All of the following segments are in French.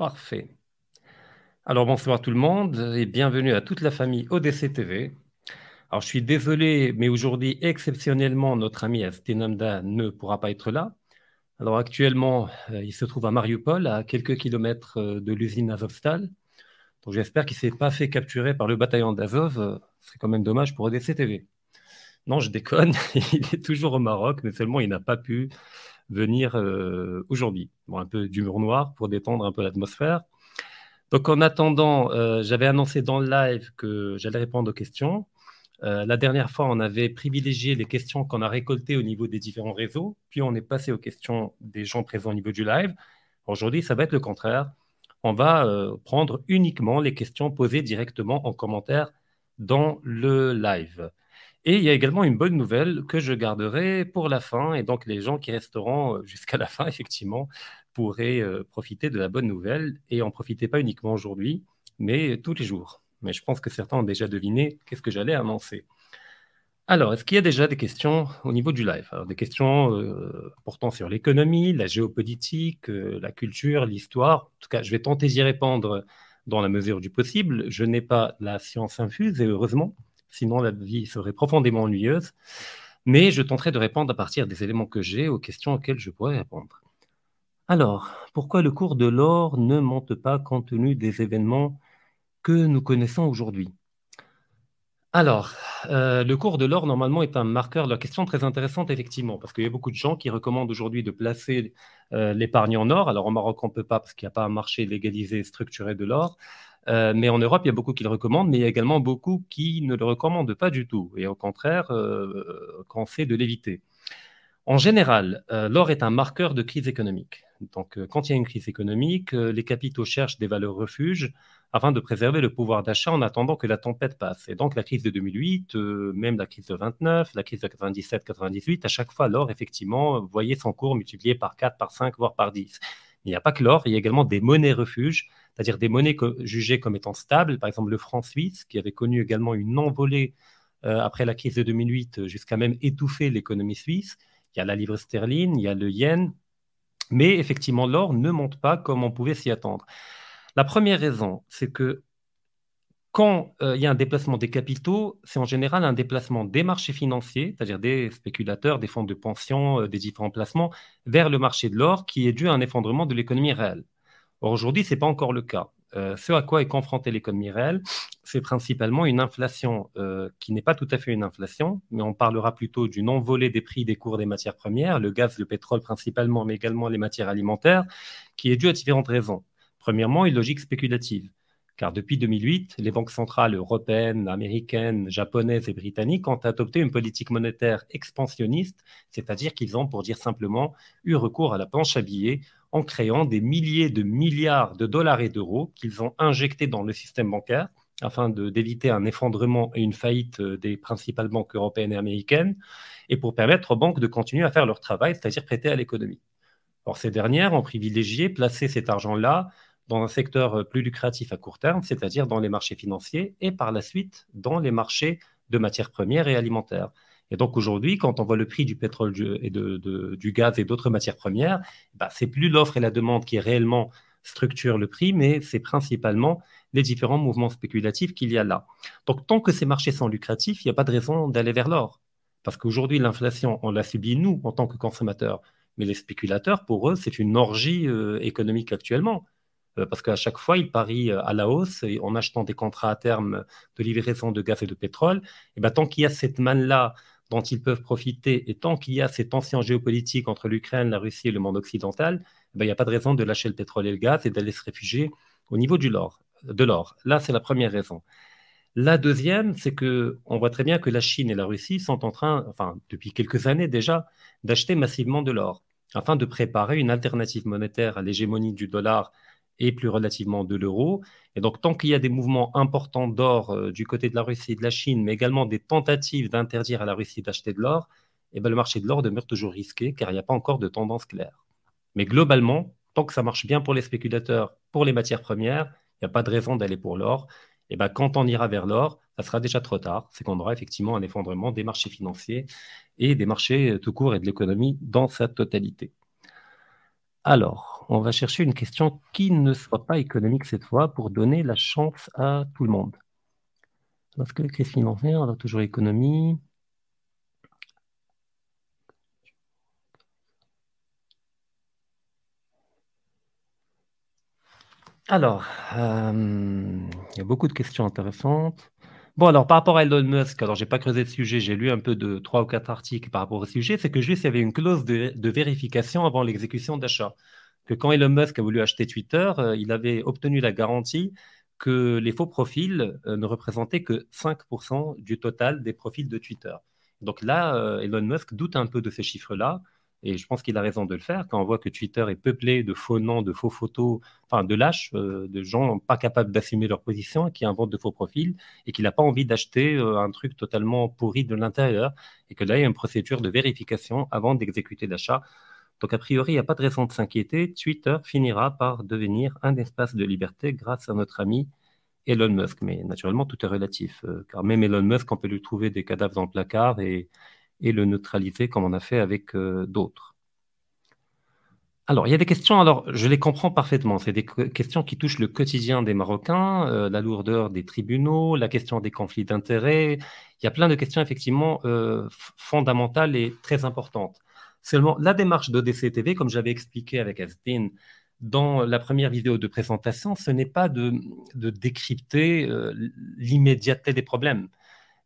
Parfait. Alors bonsoir tout le monde et bienvenue à toute la famille ODC TV. Alors je suis désolé, mais aujourd'hui exceptionnellement notre ami Astinamda ne pourra pas être là. Alors actuellement, euh, il se trouve à Mariupol, à quelques kilomètres euh, de l'usine Azovstal. Donc j'espère qu'il ne s'est pas fait capturer par le bataillon d'Azov. Ce serait quand même dommage pour ODC TV. Non, je déconne, il est toujours au Maroc, mais seulement il n'a pas pu venir aujourd'hui. Bon, un peu d'humour noir pour détendre un peu l'atmosphère. Donc en attendant, euh, j'avais annoncé dans le live que j'allais répondre aux questions. Euh, la dernière fois, on avait privilégié les questions qu'on a récoltées au niveau des différents réseaux, puis on est passé aux questions des gens présents au niveau du live. Aujourd'hui, ça va être le contraire. On va euh, prendre uniquement les questions posées directement en commentaire dans le live. Et il y a également une bonne nouvelle que je garderai pour la fin, et donc les gens qui resteront jusqu'à la fin, effectivement, pourraient euh, profiter de la bonne nouvelle et en profiter pas uniquement aujourd'hui, mais tous les jours. Mais je pense que certains ont déjà deviné qu'est-ce que j'allais annoncer. Alors, est-ce qu'il y a déjà des questions au niveau du live? Des questions euh, portant sur l'économie, la géopolitique, euh, la culture, l'histoire. En tout cas, je vais tenter d'y répondre dans la mesure du possible. Je n'ai pas la science infuse, et heureusement, sinon la vie serait profondément ennuyeuse. Mais je tenterai de répondre à partir des éléments que j'ai aux questions auxquelles je pourrais répondre. Alors, pourquoi le cours de l'or ne monte pas compte tenu des événements que nous connaissons aujourd'hui? Alors, euh, le cours de l'or, normalement, est un marqueur. La question très intéressante, effectivement, parce qu'il y a beaucoup de gens qui recommandent aujourd'hui de placer euh, l'épargne en or. Alors, au Maroc, on ne peut pas, parce qu'il n'y a pas un marché légalisé, structuré de l'or. Euh, mais en Europe, il y a beaucoup qui le recommandent, mais il y a également beaucoup qui ne le recommandent pas du tout, et au contraire, qu'on fait de l'éviter. En général, l'or est un marqueur de crise économique. Donc, euh, quand il y a une crise économique, euh, les capitaux cherchent des valeurs refuges afin de préserver le pouvoir d'achat en attendant que la tempête passe. Et donc, la crise de 2008, euh, même la crise de 29, la crise de 97-98, à chaque fois, l'or, effectivement, voyait son cours multiplié par 4, par 5, voire par 10. Il n'y a pas que l'or, il y a également des monnaies refuges, c'est-à-dire des monnaies jugées comme étant stables. Par exemple, le franc suisse, qui avait connu également une envolée après la crise de 2008, jusqu'à même étouffer l'économie suisse. Il y a la livre sterling, il y a le yen, mais effectivement, l'or ne monte pas comme on pouvait s'y attendre. La première raison, c'est que quand euh, il y a un déplacement des capitaux, c'est en général un déplacement des marchés financiers, c'est-à-dire des spéculateurs, des fonds de pension, euh, des différents placements, vers le marché de l'or qui est dû à un effondrement de l'économie réelle. Or, aujourd'hui, ce n'est pas encore le cas. Euh, ce à quoi est confrontée l'économie réelle, c'est principalement une inflation euh, qui n'est pas tout à fait une inflation, mais on parlera plutôt d'une envolée des prix des cours des matières premières, le gaz, le pétrole principalement, mais également les matières alimentaires, qui est due à différentes raisons. Premièrement, une logique spéculative. Car depuis 2008, les banques centrales européennes, américaines, japonaises et britanniques ont adopté une politique monétaire expansionniste, c'est-à-dire qu'ils ont, pour dire simplement, eu recours à la planche à billets en créant des milliers de milliards de dollars et d'euros qu'ils ont injectés dans le système bancaire afin d'éviter un effondrement et une faillite euh, des principales banques européennes et américaines, et pour permettre aux banques de continuer à faire leur travail, c'est-à-dire prêter à l'économie. Or, ces dernières ont privilégié placer cet argent-là dans un secteur euh, plus lucratif à court terme, c'est-à-dire dans les marchés financiers, et par la suite dans les marchés de matières premières et alimentaires. Et donc aujourd'hui, quand on voit le prix du pétrole et du gaz et d'autres matières premières, bah, c'est plus l'offre et la demande qui réellement structurent le prix, mais c'est principalement les différents mouvements spéculatifs qu'il y a là. Donc tant que ces marchés sont lucratifs, il n'y a pas de raison d'aller vers l'or. Parce qu'aujourd'hui, l'inflation, on l'a subie nous en tant que consommateurs. Mais les spéculateurs, pour eux, c'est une orgie euh, économique actuellement. Euh, parce qu'à chaque fois, ils parient euh, à la hausse en achetant des contrats à terme de livraison de gaz et de pétrole. Et ben, tant qu'il y a cette manne-là dont ils peuvent profiter, et tant qu'il y a ces tensions géopolitiques entre l'Ukraine, la Russie et le monde occidental, eh ben, il n'y a pas de raison de lâcher le pétrole et le gaz et d'aller se réfugier au niveau de l'or. Là, c'est la première raison. La deuxième, c'est que on voit très bien que la Chine et la Russie sont en train, enfin depuis quelques années déjà, d'acheter massivement de l'or afin de préparer une alternative monétaire à l'hégémonie du dollar et plus relativement de l'euro. Et donc, tant qu'il y a des mouvements importants d'or euh, du côté de la Russie et de la Chine, mais également des tentatives d'interdire à la Russie d'acheter de l'or, eh ben, le marché de l'or demeure toujours risqué car il n'y a pas encore de tendance claire. Mais globalement, tant que ça marche bien pour les spéculateurs, pour les matières premières, il n'y a pas de raison d'aller pour l'or. Et ben, quand on ira vers l'or, ça sera déjà trop tard. C'est qu'on aura effectivement un effondrement des marchés financiers et des marchés tout court et de l'économie dans sa totalité. Alors, on va chercher une question qui ne soit pas économique cette fois pour donner la chance à tout le monde. Parce que crise financière, on a toujours économie. Alors, euh, il y a beaucoup de questions intéressantes. Bon, alors par rapport à Elon Musk, alors j'ai pas creusé le sujet, j'ai lu un peu de trois ou quatre articles par rapport au sujet, c'est que juste il y avait une clause de, vérification avant l'exécution d'achat. Que quand Elon Musk a voulu acheter Twitter, euh, il avait obtenu la garantie que les faux profils euh, ne représentaient que 5% du total des profils de Twitter. Donc là, Elon Musk doute un peu de ces chiffres-là. Et je pense qu'il a raison de le faire quand on voit que Twitter est peuplé de faux noms, de faux photos, enfin de lâches, euh, de gens pas capables d'assumer leur position, qui inventent de faux profils et qu'il n'a pas envie d'acheter euh, un truc totalement pourri de l'intérieur et que là, il y a une procédure de vérification avant d'exécuter l'achat. Donc, a priori, il n'y a pas de raison de s'inquiéter. Twitter finira par devenir un espace de liberté grâce à notre ami Elon Musk. Mais naturellement, tout est relatif, euh, car même Elon Musk, on peut lui trouver des cadavres dans le placard et et le neutraliser comme on a fait avec euh, d'autres. Alors, il y a des questions, alors je les comprends parfaitement, c'est des questions qui touchent le quotidien des Marocains, euh, la lourdeur des tribunaux, la question des conflits d'intérêts. Il y a plein de questions effectivement euh, fondamentales et très importantes. Seulement, la démarche d'ODC TV, comme j'avais expliqué avec Astin dans la première vidéo de présentation, ce n'est pas de décrypter l'immédiateté des problèmes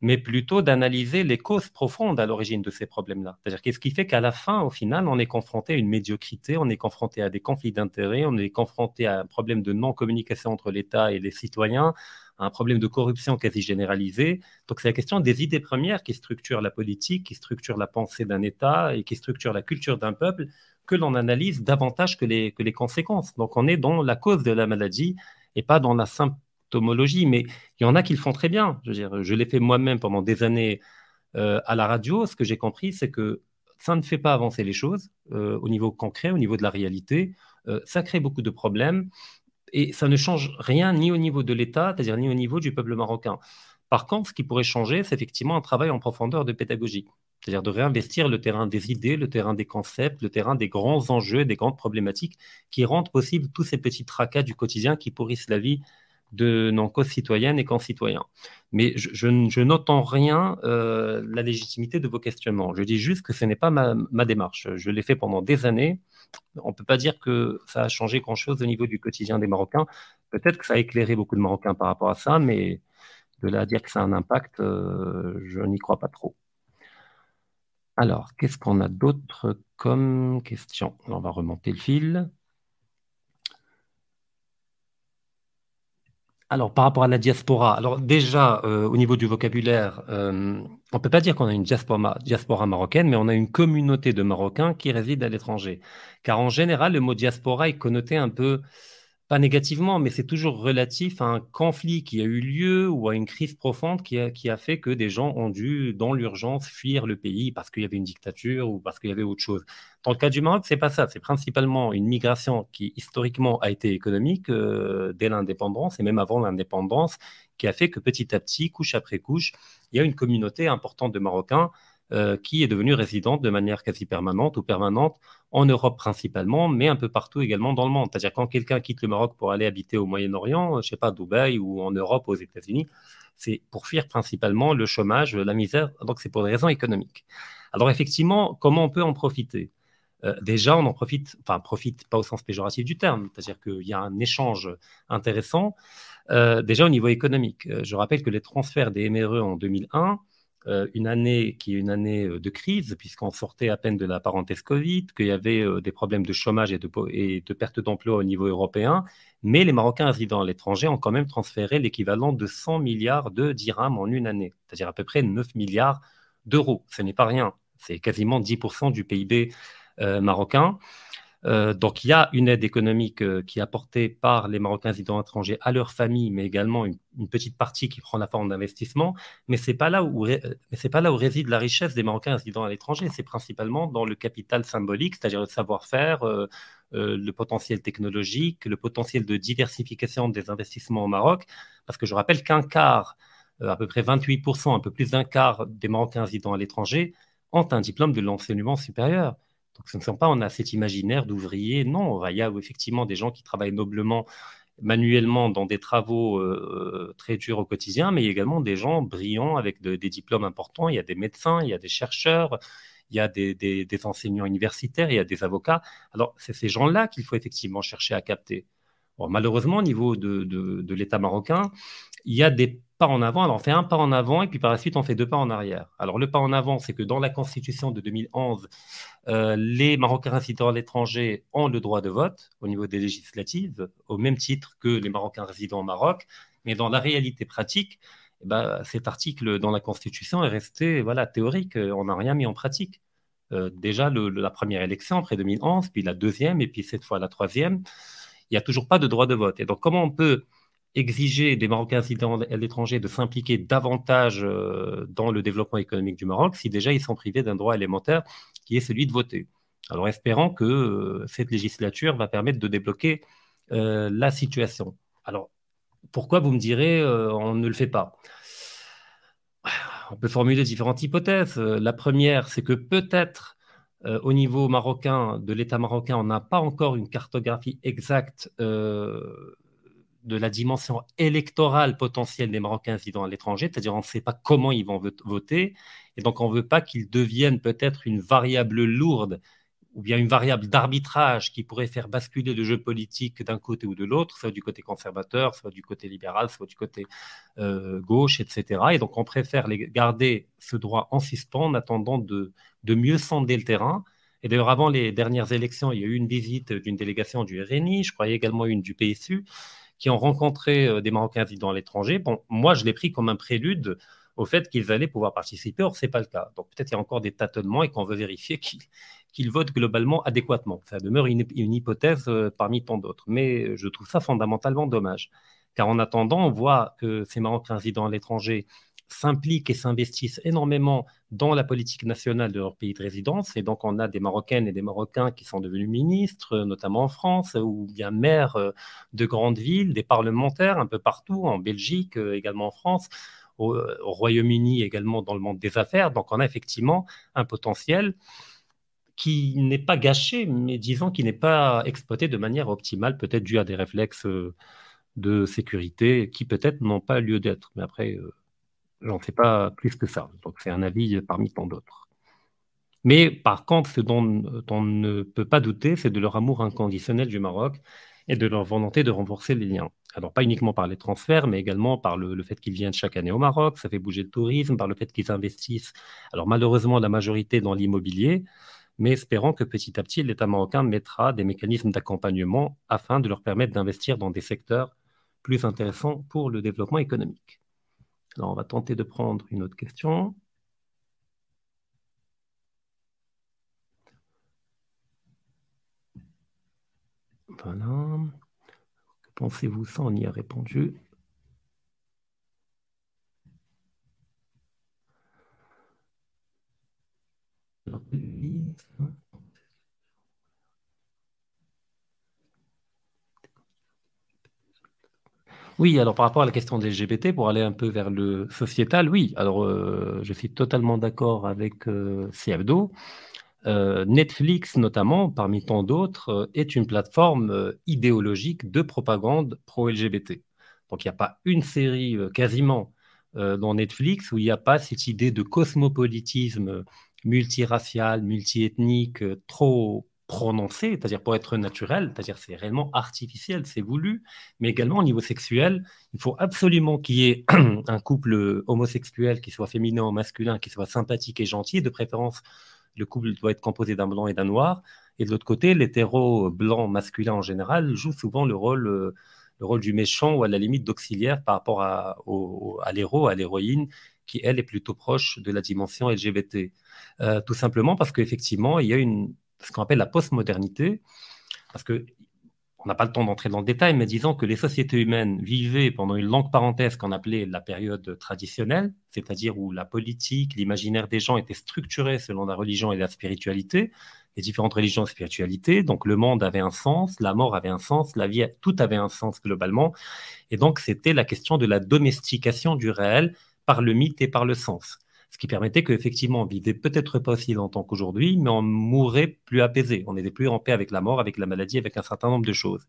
mais plutôt d'analyser les causes profondes à l'origine de ces problèmes-là. C'est-à-dire qu'est-ce qui fait qu'à la fin, au final, on est confronté à une médiocrité, on est confronté à des conflits d'intérêts, on est confronté à un problème de non-communication entre l'État et les citoyens, à un problème de corruption quasi généralisée. Donc c'est la question des idées premières qui structurent la politique, qui structurent la pensée d'un État et qui structurent la culture d'un peuple que l'on analyse davantage que les, que les conséquences. Donc on est dans la cause de la maladie et pas dans la simple mais il y en a qui le font très bien. Je, je l'ai fait moi-même pendant des années euh, à la radio. Ce que j'ai compris, c'est que ça ne fait pas avancer les choses euh, au niveau concret, au niveau de la réalité. Euh, ça crée beaucoup de problèmes et ça ne change rien ni au niveau de l'État, c'est-à-dire ni au niveau du peuple marocain. Par contre, ce qui pourrait changer, c'est effectivement un travail en profondeur de pédagogie, c'est-à-dire de réinvestir le terrain des idées, le terrain des concepts, le terrain des grands enjeux, des grandes problématiques qui rendent possible tous ces petits tracas du quotidien qui pourrissent la vie de nos concitoyennes et concitoyens. Mais je, note en rien euh, la légitimité de vos questionnements. Je dis juste que ce n'est pas ma, démarche. Je l'ai fait pendant des années. On ne peut pas dire que ça a changé grand-chose au niveau du quotidien des Marocains. Peut-être que ça a éclairé beaucoup de Marocains par rapport à ça, mais de là à dire que ça a un impact, euh, je n'y crois pas trop. Alors, qu'est-ce qu'on a d'autre comme question? On va remonter le fil. Alors, par rapport à la diaspora, alors déjà, euh, au niveau du vocabulaire, euh, on ne peut pas dire qu'on a une diaspora, diaspora, marocaine, mais on a une communauté de Marocains qui résident à l'étranger. Car en général, le mot diaspora est connoté un peu pas négativement, mais c'est toujours relatif à un conflit qui a eu lieu ou à une crise profonde qui a, fait que des gens ont dû, dans l'urgence, fuir le pays parce qu'il y avait une dictature ou parce qu'il y avait autre chose. Dans le cas du Maroc, c'est pas ça. C'est principalement une migration qui, historiquement, a été économique euh, dès l'indépendance et même avant l'indépendance, qui a fait que petit à petit, couche après couche, il y a une communauté importante de Marocains euh, qui est devenue résidente de manière quasi permanente ou permanente en Europe principalement, mais un peu partout également dans le monde. C'est-à-dire quand quelqu'un quitte le Maroc pour aller habiter au Moyen-Orient, je sais pas, Dubaï ou en Europe, aux États-Unis, c'est pour fuir principalement le chômage, la misère, donc c'est pour des raisons économiques. Alors effectivement, comment on peut en profiter? Euh, déjà, on en profite, enfin, profite pas au sens péjoratif du terme, c'est-à-dire qu'il y a un échange intéressant, euh, déjà au niveau économique. je rappelle que les transferts des MRE en 2001 euh, une année qui est une année euh, de crise, puisqu'on sortait à peine de la parenthèse Covid, qu'il y avait euh, des problèmes de chômage et de, et de perte d'emploi au niveau européen, mais les Marocains résidant à l'étranger ont quand même transféré l'équivalent de 100 milliards de dirhams en une année, c'est-à-dire à peu près 9 milliards d'euros. Ce n'est pas rien, c'est quasiment 10% du PIB marocain. Euh, donc il y a une aide économique euh, qui est apportée par les Marocains résidents étrangers à leur famille, mais également une, petite partie qui prend la forme d'investissement. Mais ce n'est pas, là où, pas là où réside la richesse des Marocains résidents à l'étranger, c'est principalement dans le capital symbolique, c'est-à-dire le savoir-faire, euh, le potentiel technologique, le potentiel de diversification des investissements au Maroc. Parce que je rappelle qu'un quart, à peu près 28%, un peu plus d'un quart des Marocains résidents à l'étranger ont un diplôme de l'enseignement supérieur. Donc ce ne sont pas, on a cet imaginaire d'ouvriers, non, il y a effectivement des gens qui travaillent noblement manuellement dans des travaux euh, très durs au quotidien, mais il y a également des gens brillants avec des diplômes importants. Il y a des médecins, il y a des chercheurs, il y a des, enseignants universitaires, il y a des avocats. Alors, c'est ces gens-là qu'il faut effectivement chercher à capter. malheureusement, au niveau de l'État marocain, il y a des pas en avant. Alors, on fait un pas en avant et puis par la suite, on fait deux pas en arrière. Alors, le pas en avant, c'est que dans la Constitution de 2011, euh, les Marocains résidant à l'étranger ont le droit de vote au niveau des législatives, au même titre que les Marocains résidant au Maroc. Mais dans la réalité pratique, eh ben, cet article dans la Constitution est resté voilà, théorique. On n'a rien mis en pratique. Euh, déjà, la première élection après 2011, puis la deuxième, et puis cette fois la troisième, il n'y a toujours pas de droit de vote. Et donc, comment on peut exiger des Marocains à l'étranger de s'impliquer davantage euh, dans le développement économique du Maroc si déjà ils sont privés d'un droit élémentaire qui est celui de voter. Alors espérant que euh, cette législature va permettre de débloquer euh, la situation. Alors pourquoi vous me direz on ne le fait pas? On peut formuler différentes hypothèses. La première, c'est que peut-être au niveau marocain, de l'État marocain, on n'a pas encore une cartographie exacte de la dimension électorale potentielle des Marocains résidant à l'étranger, c'est-à-dire on ne sait pas comment ils vont voter, et donc on ne veut pas qu'ils deviennent peut-être une variable lourde ou bien une variable d'arbitrage qui pourrait faire basculer le jeu politique d'un côté ou de l'autre, soit du côté conservateur, soit du côté libéral, soit du côté euh, gauche, etc. Et donc on préfère les garder ce droit en suspens en attendant de, de mieux sonder le terrain. Et d'ailleurs, avant les dernières élections, il y a eu une visite d'une délégation du RNI, je croyais également une du PSU, qui ont rencontré euh, des Marocains vivant à l'étranger. Bon, moi, je l'ai pris comme un prélude au fait qu'ils allaient pouvoir participer. Or, ce n'est pas le cas. Donc, peut-être qu'il y a encore des tâtonnements et qu'on veut vérifier qu'ils votent globalement adéquatement. Ça demeure une, hypothèse euh, parmi tant d'autres. Mais je trouve ça fondamentalement dommage. Car en attendant, on voit que ces Marocains résidant à l'étranger s'impliquent et s'investissent énormément dans la politique nationale de leur pays de résidence. Et donc, on a des Marocaines et des Marocains qui sont devenus ministres, notamment en France, ou bien maires euh, de grandes villes, des parlementaires un peu partout, en Belgique, euh, également en France, au, Royaume-Uni, également dans le monde des affaires. Donc, on a effectivement un potentiel qui n'est pas gâché, mais disons qui n'est pas exploité de manière optimale, peut-être dû à des réflexes euh, de sécurité qui peut-être n'ont pas lieu d'être. Mais après, J'en sais pas plus que ça. Donc c'est un avis parmi tant d'autres. Mais par contre, ce dont on ne peut pas douter, c'est de leur amour inconditionnel du Maroc et de leur volonté de renforcer les liens. Alors pas uniquement par les transferts, mais également par le, fait qu'ils viennent chaque année au Maroc, ça fait bouger le tourisme, par le fait qu'ils investissent, alors malheureusement la majorité dans l'immobilier, mais espérons que petit à petit l'État marocain mettra des mécanismes d'accompagnement afin de leur permettre d'investir dans des secteurs plus intéressants pour le développement économique. On va tenter de prendre une autre question. Voilà. Que pensez-vous Ça, on y a répondu? Oui, alors par rapport à la question des LGBT, pour aller un peu vers le sociétal, oui. Alors, euh, je suis totalement d'accord avec euh, euh, Netflix, notamment, parmi tant d'autres, euh, est une plateforme idéologique de propagande pro-LGBT. Donc, il n'y a pas une série quasiment dans Netflix où il n'y a pas cette idée de cosmopolitisme multiracial, multiethnique, trop prononcé, c'est-à-dire pour être naturel, c'est-à-dire c'est réellement artificiel, c'est voulu, mais également au niveau sexuel, il faut absolument qu'il y ait un couple homosexuel qui soit féminin ou masculin, qui soit sympathique et gentil, de préférence le couple doit être composé d'un blanc et d'un noir, et de l'autre côté, l'hétéro blanc masculin en général joue souvent le rôle, euh, le rôle du méchant ou à la limite d'auxiliaire par rapport à, à l'héros, à l'héroïne, qui elle est plutôt proche de la dimension LGBT. Euh, tout simplement parce qu'effectivement, il y a une, ce qu'on appelle la postmodernité, parce que on n'a pas le temps d'entrer dans le détail, mais disons que les sociétés humaines vivaient pendant une longue parenthèse qu'on appelait la période traditionnelle, c'est-à-dire où la politique, l'imaginaire des gens était structuré selon la religion et la spiritualité, les différentes religions et spiritualités. Donc le monde avait un sens, la mort avait un sens, la vie, tout avait un sens globalement. Et donc c'était la question de la domestication du réel par le mythe et par le sens. Ce qui permettait qu'effectivement, on vivait peut-être pas aussi longtemps qu'aujourd'hui, mais on mourrait plus apaisé. On n'était plus en paix avec la mort, avec la maladie, avec un certain nombre de choses.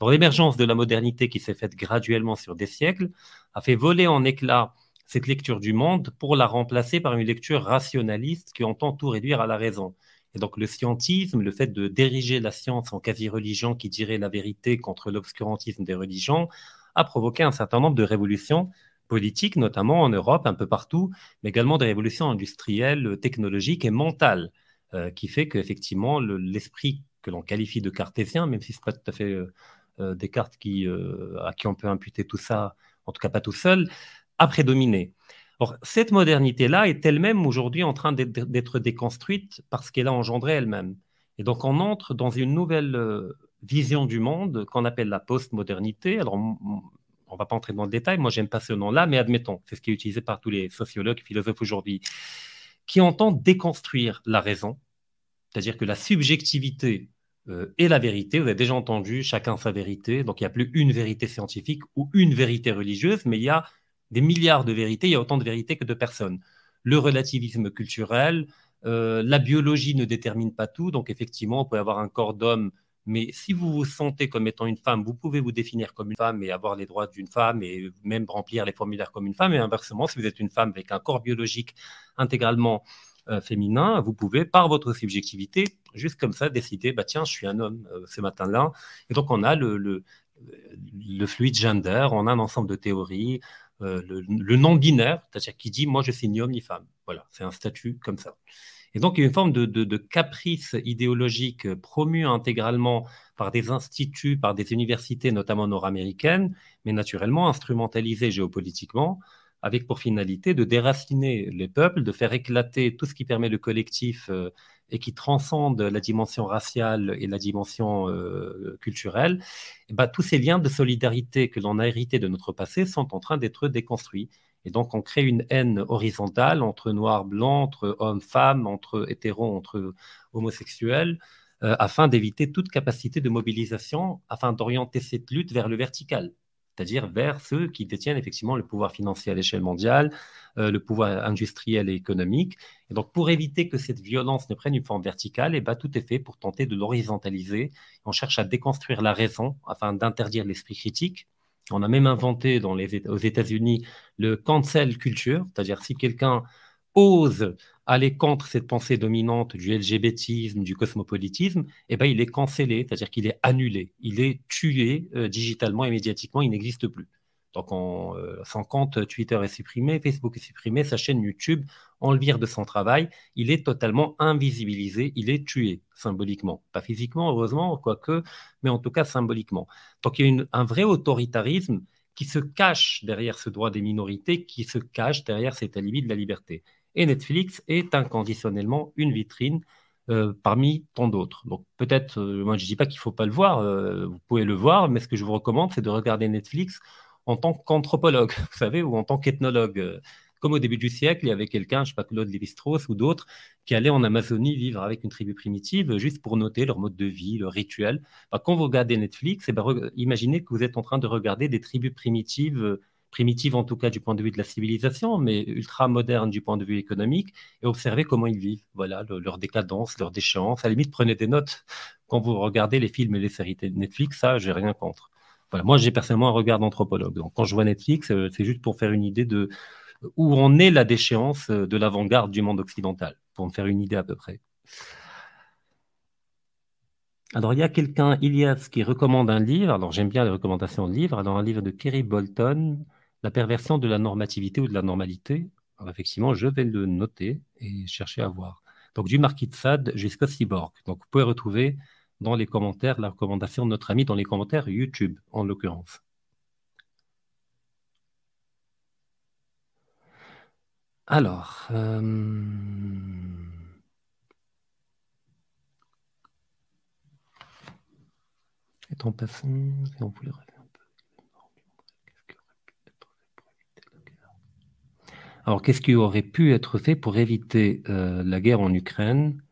L'émergence de la modernité qui s'est faite graduellement sur des siècles a fait voler en éclats cette lecture du monde pour la remplacer par une lecture rationaliste qui entend tout réduire à la raison. Et donc le scientisme, le fait de diriger la science en quasi-religion qui dirait la vérité contre l'obscurantisme des religions, a provoqué un certain nombre de révolutions politiques, notamment en Europe, un peu partout, mais également des révolutions industrielles, technologiques et mentales, euh, qui fait qu'effectivement l'esprit que l'on qualifie de cartésien, même si ce n'est pas tout à fait euh, euh, Descartes qui, à qui on peut imputer tout ça, en tout cas pas tout seul, a prédominé. Or, cette modernité-là est elle-même aujourd'hui en train d'être déconstruite parce qu'elle a engendré elle-même. Et donc, on entre dans une nouvelle euh, vision du monde qu'on appelle la postmodernité. Alors, on va pas entrer dans le détail, moi, j'aime pas ce nom-là, mais admettons, c'est ce qui est utilisé par tous les sociologues et philosophes aujourd'hui, qui entend déconstruire la raison, c'est-à-dire que la subjectivité euh, est la vérité. Vous avez déjà entendu chacun sa vérité. Donc il n'y a plus une vérité scientifique ou une vérité religieuse, mais il y a des milliards de vérités, il y a autant de vérités que de personnes. Le relativisme culturel, euh, la biologie ne détermine pas tout, donc effectivement, on peut avoir un corps d'homme, mais si vous vous sentez comme étant une femme, vous pouvez vous définir comme une femme et avoir les droits d'une femme et même remplir les formulaires comme une femme, et inversement, si vous êtes une femme avec un corps biologique intégralement euh, féminin, vous pouvez, par votre subjectivité, juste comme ça, décider, bah tiens, je suis un homme euh, ce matin-là. Et donc, on a le, le, le, fluide gender, on a un ensemble de théories, euh, le, non-binaire, c'est-à-dire qui dit moi je suis ni homme ni femme. Voilà, c'est un statut comme ça. Et donc, il y a une forme de, caprice idéologique promu intégralement par des instituts, par des universités, notamment nord-américaines, mais naturellement instrumentalisée géopolitiquement, avec pour finalité de déraciner les peuples, de faire éclater tout ce qui permet le collectif euh, et qui transcende la dimension raciale et la dimension euh, culturelle, et ben, tous ces liens de solidarité que l'on a hérités de notre passé sont en train d'être déconstruits. Et donc, on crée une haine horizontale entre noirs, blancs, entre hommes, femmes, entre hétéros, entre homosexuels, euh, afin d'éviter toute capacité de mobilisation, afin d'orienter cette lutte vers le vertical c'est-à-dire vers ceux qui détiennent effectivement le pouvoir financier à l'échelle mondiale, euh, le pouvoir industriel et économique. Et donc, pour éviter que cette violence ne prenne une forme verticale, et eh ben, tout est fait pour tenter de l'horizontaliser. On cherche à déconstruire la raison afin d'interdire l'esprit critique. On a même inventé aux États-Unis le cancel culture, c'est-à-dire si quelqu'un ose aller contre cette pensée dominante du LGBTisme, du cosmopolitisme, eh ben, il est cancellé, c'est-à-dire qu'il est annulé, il est tué euh, digitalement et médiatiquement, il n'existe plus. Donc, euh, son compte Twitter est supprimé, Facebook est supprimé, sa chaîne YouTube, on le vire de son travail, il est totalement invisibilisé, il est tué symboliquement. Pas physiquement, heureusement, quoique, mais en tout cas symboliquement. Donc, il y a un vrai autoritarisme qui se cache derrière ce droit des minorités, qui se cache derrière cet alibi de la liberté. Et Netflix est inconditionnellement une vitrine euh, parmi tant d'autres. Donc peut-être, euh, moi je ne dis pas qu'il ne faut pas le voir, euh, vous pouvez le voir, mais ce que je vous recommande, c'est de regarder Netflix en tant qu'anthropologue, vous savez, ou en tant qu'ethnologue. Comme au début du siècle, il y avait quelqu'un, je sais pas, Claude Lévi-Strauss ou d'autres, qui allaient en Amazonie vivre avec une tribu primitive juste pour noter leur mode de vie, leur rituel. Bah, quand vous regardez Netflix, eh ben, imaginez que vous êtes en train de regarder des tribus primitives primitive en tout cas du point de vue de la civilisation, mais ultra moderne du point de vue économique, et observer comment ils vivent, voilà, leur décadence, leur déchéance. À la limite, prenez des notes quand vous regardez les films et les séries de Netflix, ça, j'ai rien contre. Moi, j'ai personnellement un regard d'anthropologue. Donc, quand je vois Netflix, euh, c'est juste pour faire une idée de où on est la déchéance euh, de l'avant-garde du monde occidental, pour me faire une idée à peu près. Alors, il y a quelqu'un, Ilias, qui recommande un livre. Alors, j'aime bien les recommandations de livres. Alors, un livre de Kerry Bolton, la perversion de la normativité ou de la normalité. Alors effectivement, je vais le noter et chercher à voir. Donc du Marquis de Sade jusqu'au Cyborg. Donc vous pouvez retrouver dans les commentaires la recommandation de notre ami dans les commentaires YouTube en l'occurrence. Alors, euh... est-on passé on voulait Alors, qu'est-ce qui aurait pu être fait pour éviter euh, la guerre en Ukraine?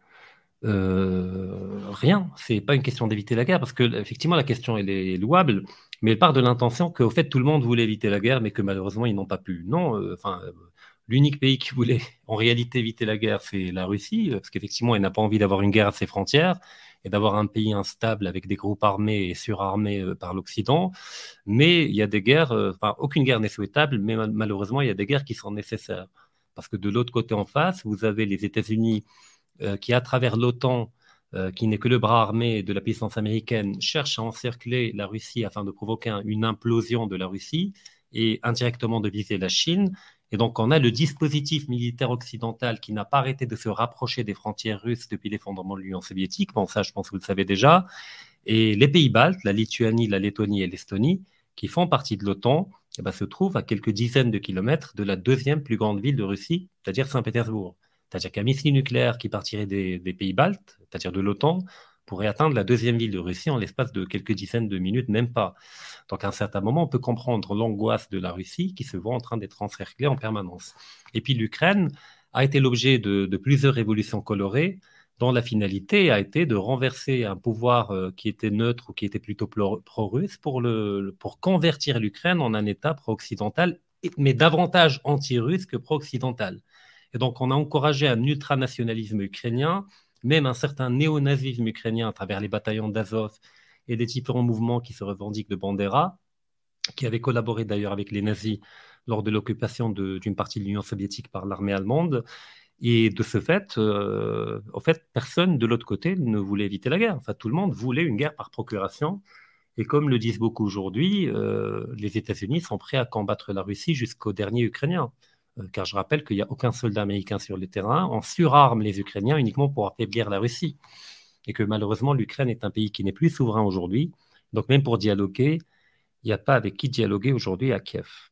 Euh, Rien. C'est pas une question d'éviter la guerre, parce que effectivement, la question elle est louable, mais elle part de l'intention qu'au fait tout le monde voulait éviter la guerre, mais que malheureusement ils n'ont pas pu. Non, euh, enfin, L'unique pays qui voulait en réalité éviter la guerre, c'est la Russie, parce qu'effectivement, elle n'a pas envie d'avoir une guerre à ses frontières et d'avoir un pays instable avec des groupes armés et surarmés euh, par l'Occident. Mais il y a des guerres, euh, enfin, aucune guerre n'est souhaitable, mais malheureusement, il y a des guerres qui sont nécessaires. Parce que de l'autre côté en face, vous avez les États-Unis euh, qui, à travers l'OTAN, qui n'est que le bras armé de la puissance américaine, cherchent à encercler la Russie afin de provoquer une implosion de la Russie et indirectement de viser la Chine. Et donc, on a le dispositif militaire occidental qui n'a pas arrêté de se rapprocher des frontières russes depuis l'effondrement de l'Union soviétique. Bon, ça, je pense que vous le savez déjà. Et les pays baltes, la Lituanie, la Lettonie et l'Estonie, qui font partie de l'OTAN, eh ben, se trouvent à quelques dizaines de kilomètres de la deuxième plus grande ville de Russie, c'est-à-dire Saint-Pétersbourg. C'est-à-dire qu'un missile nucléaire qui partirait des, pays baltes, c'est-à-dire de l'OTAN, pourrait atteindre la deuxième ville de Russie en l'espace de quelques dizaines de minutes, même pas. Donc à un certain moment, on peut comprendre l'angoisse de la Russie qui se voit en train d'être encerclée en permanence. Et puis l'Ukraine a été l'objet de, plusieurs révolutions colorées dont la finalité a été de renverser un pouvoir euh, qui était neutre ou qui était plutôt pro-russe pour, pour convertir l'Ukraine en un État pro-occidental, mais davantage anti-russe que pro-occidental. Et donc on a encouragé un ultranationalisme ukrainien même un certain néonazisme ukrainien à travers les bataillons d'Azov et des différents mouvements qui se revendiquent de Bandera, qui avaient collaboré d'ailleurs avec les nazis lors de l'occupation d'une partie de l'Union soviétique par l'armée allemande. Et de ce fait, euh, en fait, personne de l'autre côté ne voulait éviter la guerre. Enfin, tout le monde voulait une guerre par procuration. Et comme le disent beaucoup aujourd'hui, euh, les États-Unis sont prêts à combattre la Russie jusqu'au dernier Ukrainien. Euh, car je rappelle qu'il n'y a aucun soldat américain sur le terrain. On surarme les Ukrainiens uniquement pour affaiblir la Russie. Et que malheureusement, l'Ukraine est un pays qui n'est plus souverain aujourd'hui. Donc même pour dialoguer, il n'y a pas avec qui dialoguer aujourd'hui à Kiev.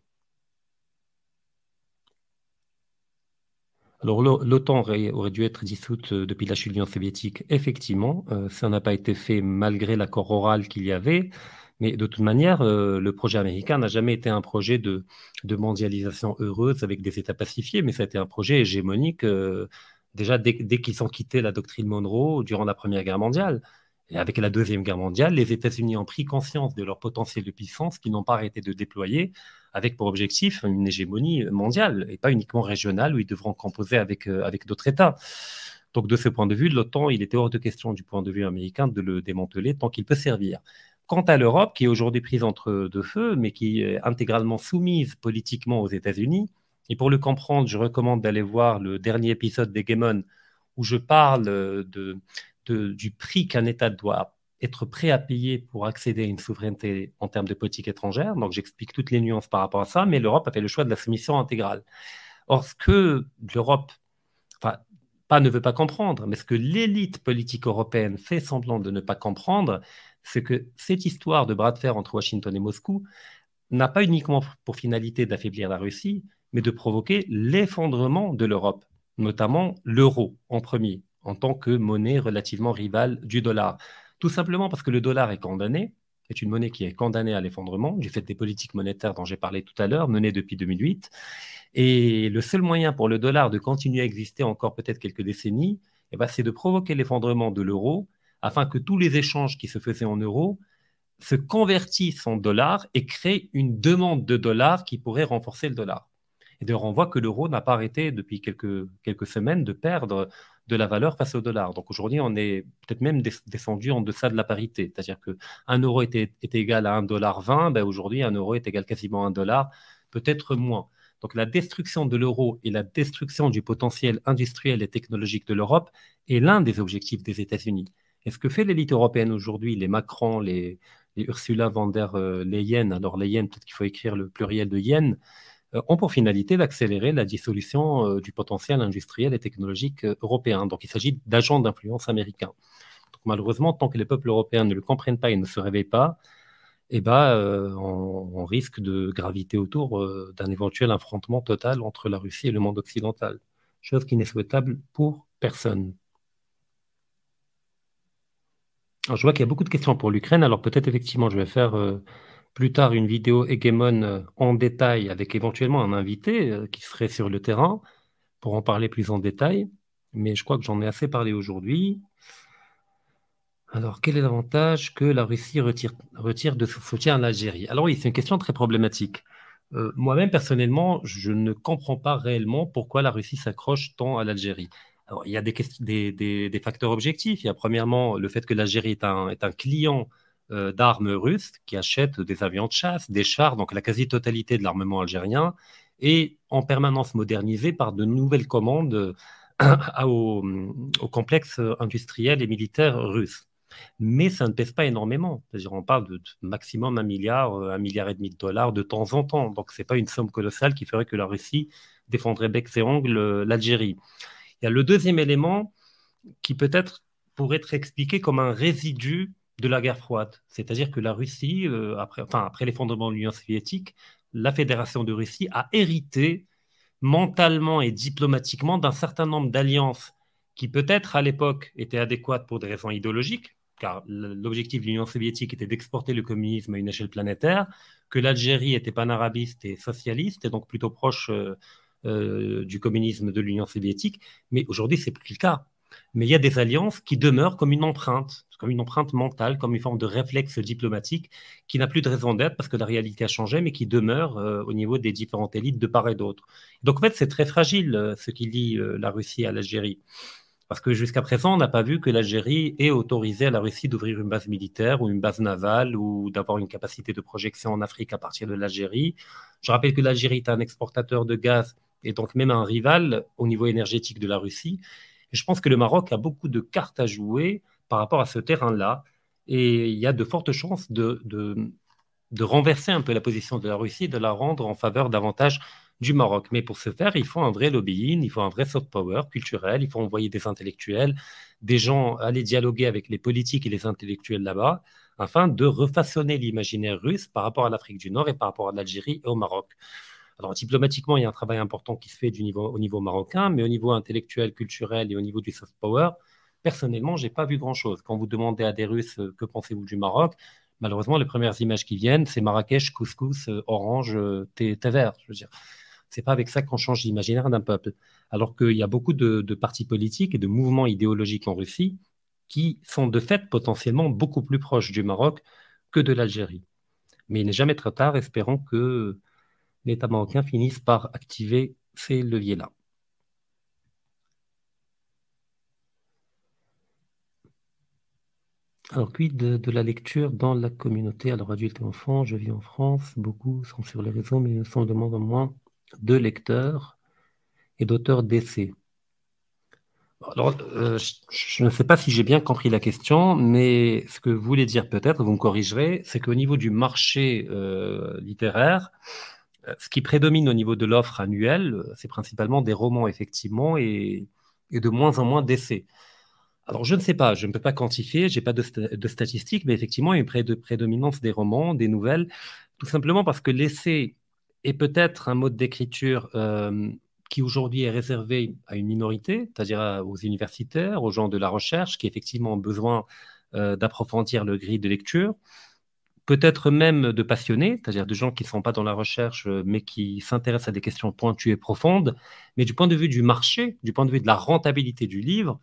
Alors l'OTAN aurait, dû être dissoute euh, depuis la chute de l'Union soviétique, effectivement. Euh, ça n'a pas été fait malgré l'accord oral qu'il y avait. Mais de toute manière, euh, le projet américain n'a jamais été un projet de, mondialisation heureuse avec des États pacifiés, mais ça a été un projet hégémonique euh, déjà dès, qu'ils ont quitté la doctrine Monroe durant la Première Guerre mondiale. Et avec la Deuxième Guerre mondiale, les États-Unis ont pris conscience de leur potentiel de puissance qu'ils n'ont pas arrêté de déployer avec pour objectif une hégémonie mondiale et pas uniquement régionale où ils devront composer avec, euh, avec d'autres États. Donc de ce point de vue, l'OTAN, il était hors de question du point de vue américain de le démanteler tant qu'il peut servir. Quant à l'Europe, qui est aujourd'hui prise entre deux feux, mais qui est intégralement soumise politiquement aux États-Unis, et pour le comprendre, je recommande d'aller voir le dernier épisode d'Hegemon, où je parle du prix qu'un État doit être prêt à payer pour accéder à une souveraineté en termes de politique étrangère. Donc j'explique toutes les nuances par rapport à ça, mais l'Europe a fait le choix de la soumission intégrale. Or, ce que l'Europe, enfin, pas ne veut pas comprendre, mais ce que l'élite politique européenne fait semblant de ne pas comprendre, c'est que cette histoire de bras de fer entre Washington et Moscou n'a pas uniquement pour finalité d'affaiblir la Russie, mais de provoquer l'effondrement de l'Europe, notamment l'euro en premier, en tant que monnaie relativement rivale du dollar. Tout simplement parce que le dollar est condamné, est une monnaie qui est condamnée à l'effondrement du fait des politiques monétaires dont j'ai parlé tout à l'heure, menées depuis 2008. Et le seul moyen pour le dollar de continuer à exister encore peut-être quelques décennies, eh ben, c'est de provoquer l'effondrement de l'euro afin que tous les échanges qui se faisaient en euros se convertissent en dollars et créent une demande de dollars qui pourrait renforcer le dollar. Et d'ailleurs, on voit que l'euro n'a pas arrêté depuis quelques, quelques semaines de perdre de la valeur face au dollar. Donc aujourd'hui, on est peut-être même descendu en deçà de la parité. C'est-à-dire qu'un euro était, égal à 1,20 dollar, ben aujourd'hui, un euro est égal quasiment à dollar, peut-être moins. Donc la destruction de l'euro et la destruction du potentiel industriel et technologique de l'Europe est l'un des objectifs des États-Unis. Et ce que fait l'élite européenne aujourd'hui, les Macron, les, Ursula von der euh, Leyen, alors Leyen, peut-être qu'il faut écrire le pluriel de Yen, euh, ont pour finalité d'accélérer la dissolution euh, du potentiel industriel et technologique européen. Donc il s'agit d'agents d'influence américains. Malheureusement, tant que les peuples européens ne le comprennent pas et ne se réveillent pas, eh ben, on, risque de graviter autour d'un éventuel affrontement total entre la Russie et le monde occidental, chose qui n'est souhaitable pour personne je vois qu'il y a beaucoup de questions pour l'Ukraine. Alors peut-être effectivement, je vais faire euh, plus tard une vidéo hégémone euh, en détail avec éventuellement un invité euh, qui serait sur le terrain pour en parler plus en détail. Mais je crois que j'en ai assez parlé aujourd'hui. Alors, quel est l'avantage que la Russie retire, retire de son soutien à l'Algérie? Alors oui, c'est une question très problématique. moi-même, personnellement, je ne comprends pas réellement pourquoi la Russie s'accroche tant à l'Algérie. Il y a des, facteurs objectifs. Il y a premièrement le fait que l'Algérie est un, client euh, d'armes russes qui achète des avions de chasse, des chars, donc la quasi-totalité de l'armement algérien, est en permanence modernisé par de nouvelles commandes au, au complexe industriel et militaire russe mais ça ne pèse pas énormément. On parle de, maximum un milliard, euh, un milliard et demi de dollars de temps en temps. Donc, ce n'est pas une somme colossale qui ferait que la Russie défendrait bec et ongles euh, l'Algérie. Il y a le deuxième élément qui peut-être pourrait être expliqué comme un résidu de la guerre froide. C'est-à-dire que la Russie, euh, après, enfin, après l'effondrement de l'Union soviétique, la Fédération de Russie a hérité mentalement et diplomatiquement d'un certain nombre d'alliances qui peut-être à l'époque étaient adéquates pour des raisons idéologiques, car l'objectif de l'Union soviétique était d'exporter le communisme à une échelle planétaire, que l'Algérie était panarabiste et socialiste, et donc plutôt proche euh, euh, du communisme de l'Union soviétique. Mais aujourd'hui, c'est plus le cas. Mais il y a des alliances qui demeurent comme une empreinte, comme une empreinte mentale, comme une forme de réflexe diplomatique qui n'a plus de raison d'être parce que la réalité a changé, mais qui demeure euh, au niveau des différentes élites de part et d'autre. Donc en fait, c'est très fragile ce qui lie la Russie à l'Algérie. Parce que jusqu'à présent, on n'a pas vu que l'Algérie ait autorisé à la Russie d'ouvrir une base militaire ou une base navale ou d'avoir une capacité de projection en Afrique à partir de l'Algérie. Je rappelle que l'Algérie est un exportateur de gaz et donc même un rival au niveau énergétique de la Russie. Je pense que le Maroc a beaucoup de cartes à jouer par rapport à ce terrain-là. Et il y a de fortes chances de, de, de renverser un peu la position de la Russie de la rendre en faveur davantage du Maroc. Mais pour ce faire, il faut un vrai lobbying, il faut un vrai soft power culturel, il faut envoyer des intellectuels, des gens aller dialoguer avec les politiques et les intellectuels là-bas, afin de refaçonner l'imaginaire russe par rapport à l'Afrique du Nord et par rapport à l'Algérie et au Maroc. Alors diplomatiquement, il y a un travail important qui se fait du niveau, au niveau marocain, mais au niveau intellectuel, culturel et au niveau du soft power, personnellement, je n'ai pas vu grand-chose. Quand vous demandez à des Russes euh, que pensez-vous du Maroc, malheureusement, les premières images qui viennent, c'est Marrakech, couscous, euh, orange, euh, thé, vert. Je veux dire, c'est pas avec ça qu'on change l'imaginaire d'un peuple. Alors qu'il y a beaucoup de, partis politiques et de mouvements idéologiques en Russie qui sont de fait potentiellement beaucoup plus proches du Maroc que de l'Algérie. Mais il n'est jamais trop tard, espérons que l'État marocain finisse par activer ces leviers-là. Alors, quid de, la lecture dans la communauté? Alors, adultes et enfants, je vis en France, beaucoup sont sur les réseaux, mais sont de moins en moins de lecteurs et d'auteurs d'essais. Alors, euh, je, ne sais pas si j'ai bien compris la question, mais ce que vous voulez dire peut-être, vous me corrigerez, c'est qu'au niveau du marché euh, littéraire, ce qui prédomine au niveau de l'offre annuelle, c'est principalement des romans, effectivement, et, de moins en moins d'essais. Alors, je ne sais pas, je ne peux pas quantifier, je n'ai pas de, statistiques, mais effectivement, il y a une prédominance des romans, des nouvelles, tout simplement parce que l'essai et peut-être un mode d'écriture euh, qui aujourd'hui est réservé à une minorité, c'est-à-dire aux universitaires, aux gens de la recherche qui effectivement ont besoin euh, d'approfondir le gris de lecture, peut-être même de passionnés, c'est-à-dire de gens qui ne sont pas dans la recherche, euh, mais qui s'intéressent à des questions pointues et profondes. Mais du point de vue du marché, du point de vue de la rentabilité du livre,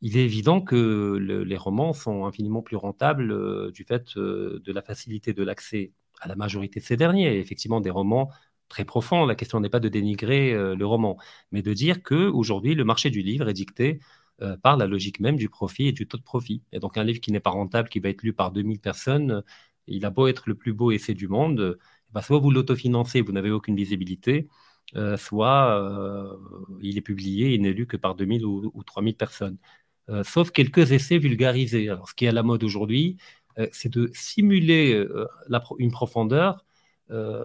il est évident que les romans sont infiniment plus rentables du fait de la facilité de l'accès à la majorité de ces derniers. Effectivement, des romans très profonds. La question n'est pas de dénigrer euh, le roman, mais de dire que aujourd'hui, le marché du livre est dicté euh, par la logique même du profit et du taux de profit. Et donc, un livre qui n'est pas rentable, qui va être lu par 2000 personnes, euh, il a beau être le plus beau essai du monde, bah, soit vous l'autofinancez, vous n'avez aucune visibilité, soit il est publié, il n'est lu que par 2000 ou, ou 3000 personnes. sauf quelques essais vulgarisés. Alors, ce qui est à la mode aujourd'hui, euh, c'est de simuler euh, une profondeur, euh,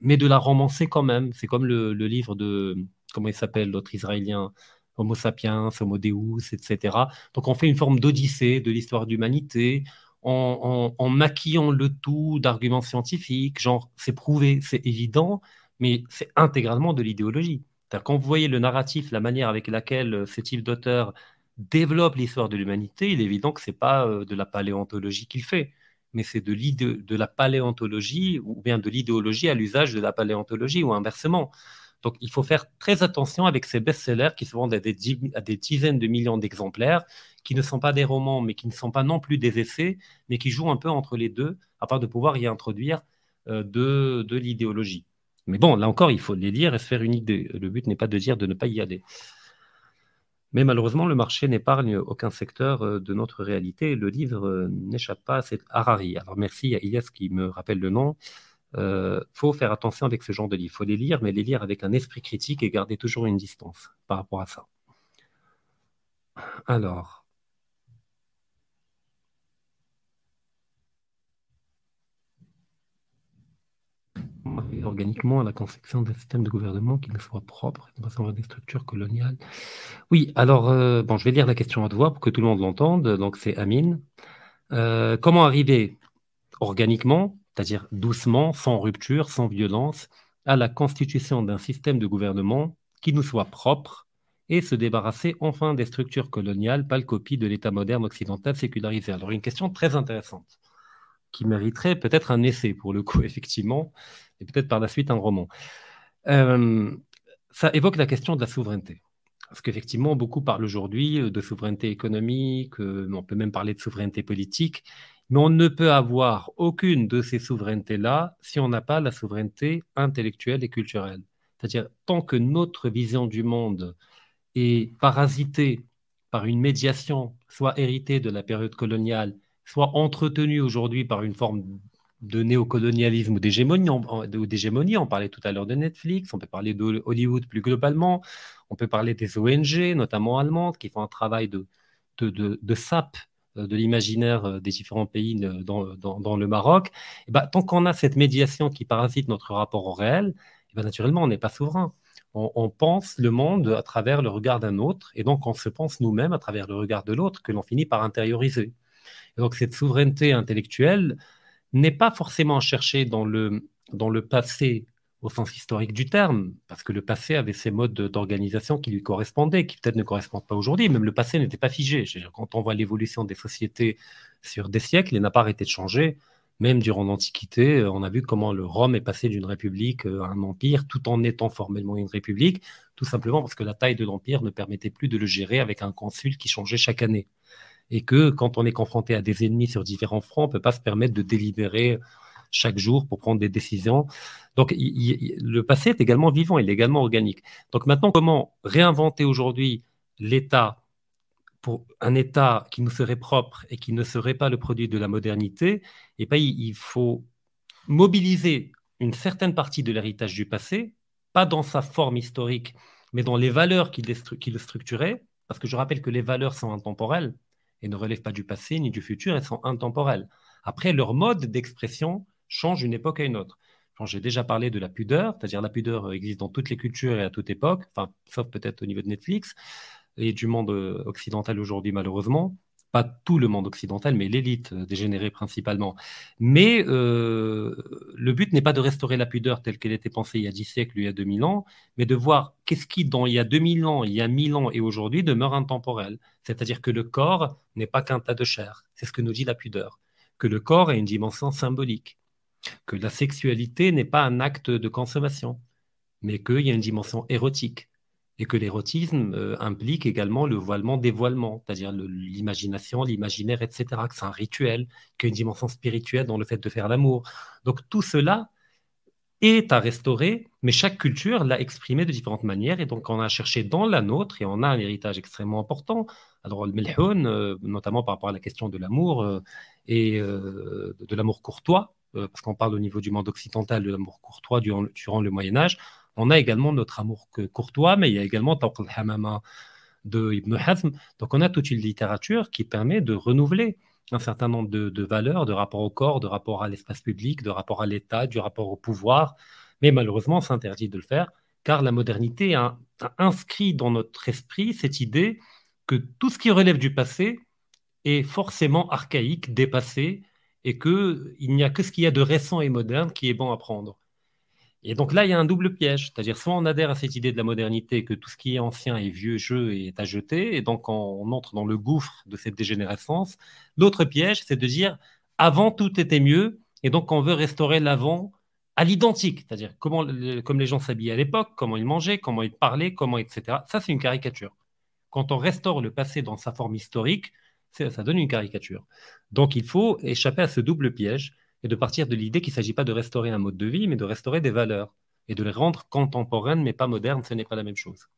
mais de la romancer quand même. C'est comme le, livre de, comment il s'appelle, l'autre israélien, Homo sapiens, Homo deus, etc. Donc on fait une forme d'odyssée de l'histoire d'humanité en, maquillant le tout d'arguments scientifiques, genre c'est prouvé, c'est évident, mais c'est intégralement de l'idéologie. Quand vous voyez le narratif, la manière avec laquelle ce type d'auteur développe l'histoire de l'humanité, il est évident que ce n'est pas euh, de la paléontologie qu'il fait, mais c'est de, de la paléontologie ou bien de l'idéologie à l'usage de la paléontologie ou inversement. Donc il faut faire très attention avec ces best-sellers qui se vendent à des, à dizaines de millions d'exemplaires, qui ne sont pas des romans, mais qui ne sont pas non plus des essais, mais qui jouent un peu entre les deux, afin de pouvoir y introduire euh, de, l'idéologie. Mais bon, là encore, il faut les lire et se faire une idée. Le but n'est pas de dire de ne pas y aller. Mais malheureusement, le marché n'épargne aucun secteur euh, de notre réalité. Le livre euh, n'échappe pas à cette Harari. Alors merci à Ilyes qui me rappelle le nom. Euh, faut faire attention avec ce genre de livres. Il faut les lire, mais les lire avec un esprit critique et garder toujours une distance par rapport à ça. Alors, organiquement à la conception d'un système de gouvernement qui ne soit propre et ne des structures coloniales. Oui, alors, euh, bon, je vais lire la question à voix pour que tout le monde l'entende. Donc, c'est Amine. Euh, comment arriver organiquement, c'est-à-dire doucement, sans rupture, sans violence, à la constitution d'un système de gouvernement qui nous soit propre et se débarrasser enfin des structures coloniales, pas le copie de l'État moderne occidental sécularisé Alors, une question très intéressante qui mériterait peut-être un essai pour le coup, effectivement, et peut-être par la suite un roman. Euh, ça évoque la question de la souveraineté. Parce qu'effectivement, beaucoup parlent aujourd'hui euh, de souveraineté économique, euh, on peut même parler de souveraineté politique, mais on ne peut avoir aucune de ces souverainetés-là si on n'a pas la souveraineté intellectuelle et culturelle. C'est-à-dire, tant que notre vision du monde est parasitée par une médiation, soit héritée de la période coloniale, soit entretenue aujourd'hui par une forme de néocolonialisme ou d'hégémonie. On, parlait tout à l'heure de Netflix, on peut parler de Hollywood plus globalement, on peut parler des ONG, notamment allemandes, qui font un travail de, de, de, sape euh, de l'imaginaire euh, des différents pays euh, dans, le Maroc. Et eh ben, tant qu'on a cette médiation qui parasite notre rapport au réel, eh ben, naturellement, on n'est pas souverain. On, pense le monde à travers le regard d'un autre, et donc on se pense nous-mêmes à travers le regard de l'autre que l'on finit par intérioriser. Donc cette souveraineté intellectuelle, n'est pas forcément cherché dans le, dans le passé au sens historique du terme, parce que le passé avait ses modes d'organisation qui lui correspondaient, qui peut-être ne correspondent pas aujourd'hui. Même le passé n'était pas figé. quand on voit l'évolution des sociétés sur des siècles, il n'a pas arrêté de changer. Même durant l'Antiquité, euh, on a vu comment le Rome est passé d'une république euh, à un empire, tout en étant formellement une république, tout simplement parce que la taille de l'empire ne permettait plus de le gérer avec un consul qui changeait chaque année et que quand on est confronté à des ennemis sur différents fronts, on ne peut pas se permettre de délibérer chaque jour pour prendre des décisions. Donc le passé est également vivant, il est également organique. Donc maintenant, comment réinventer aujourd'hui l'État pour un État qui nous serait propre et qui ne serait pas le produit de la modernité? Et eh il faut mobiliser une certaine partie de l'héritage du passé, pas dans sa forme historique, mais dans les valeurs qui, qui le structuraient, parce que je rappelle que les valeurs sont intemporelles et ne relèvent pas du passé ni du futur, elles sont intemporelles. Après, leur mode d'expression change d'une époque à une autre. J'ai déjà parlé de la pudeur, c'est-à-dire la pudeur existe dans toutes les cultures et à toute époque, enfin, sauf peut-être au niveau de Netflix et du monde occidental aujourd'hui malheureusement pas tout le monde occidental, mais l'élite euh, dégénérée principalement. Mais euh, le but n'est pas de restaurer la pudeur telle qu'elle était pensée il y a 10 siècles ou il y a 2000 ans, mais de voir qu'est-ce qui, dans il y a 2000 ans, il y a 1000 ans et aujourd'hui, demeure intemporel. C'est-à-dire que le corps n'est pas qu'un tas de chair. C'est ce que nous dit la pudeur. Que le corps a une dimension symbolique. Que la sexualité n'est pas un acte de consommation, mais qu'il y a une dimension érotique et que l'érotisme euh, implique également le voilement-dévoilement, c'est-à-dire l'imagination, l'imaginaire, etc., que c'est un rituel, qu'il y a une dimension spirituelle dans le fait de faire l'amour. Donc tout cela est à restaurer, mais chaque culture l'a exprimé de différentes manières, et donc on a cherché dans la nôtre, et on a un héritage extrêmement important. Alors le melhoun, euh, notamment par rapport à la question de l'amour, euh, et de l'amour courtois, parce qu'on parle au niveau du monde occidental de l'amour courtois durant, le Moyen Âge, on a également notre amour courtois, mais il y a également Tawq al-Hamama de Ibn Hazm. Donc on a toute une littérature qui permet de renouveler un certain nombre de, valeurs, de rapport au corps, de rapport à l'espace public, de rapport à l'État, du rapport au pouvoir. Mais malheureusement, c'est interdit de le faire, car la modernité a, inscrit dans notre esprit cette idée que tout ce qui relève du passé est forcément archaïque, dépassé, et qu'il n'y a que ce qu'il y a de récent et moderne qui est bon à prendre. Et donc là, il y a un double piège, c'est-à-dire soit on adhère à cette idée de la modernité, que tout ce qui est ancien et vieux jeu est à jeter, et donc on entre dans le gouffre de cette dégénérescence. L'autre piège, c'est de dire avant tout était mieux, et donc on veut restaurer l'avant à l'identique, c'est-à-dire comment, comme les gens s'habillaient à l'époque, comment ils mangeaient, comment ils parlaient, comment, etc. Ça, c'est une caricature. Quand on restaure le passé dans sa forme historique, ça donne une caricature. Donc il faut échapper à ce double piège et de partir de l'idée qu'il ne s'agit pas de restaurer un mode de vie, mais de restaurer des valeurs. et de les rendre contemporaines, mais pas modernes, ce n'est pas la même chose.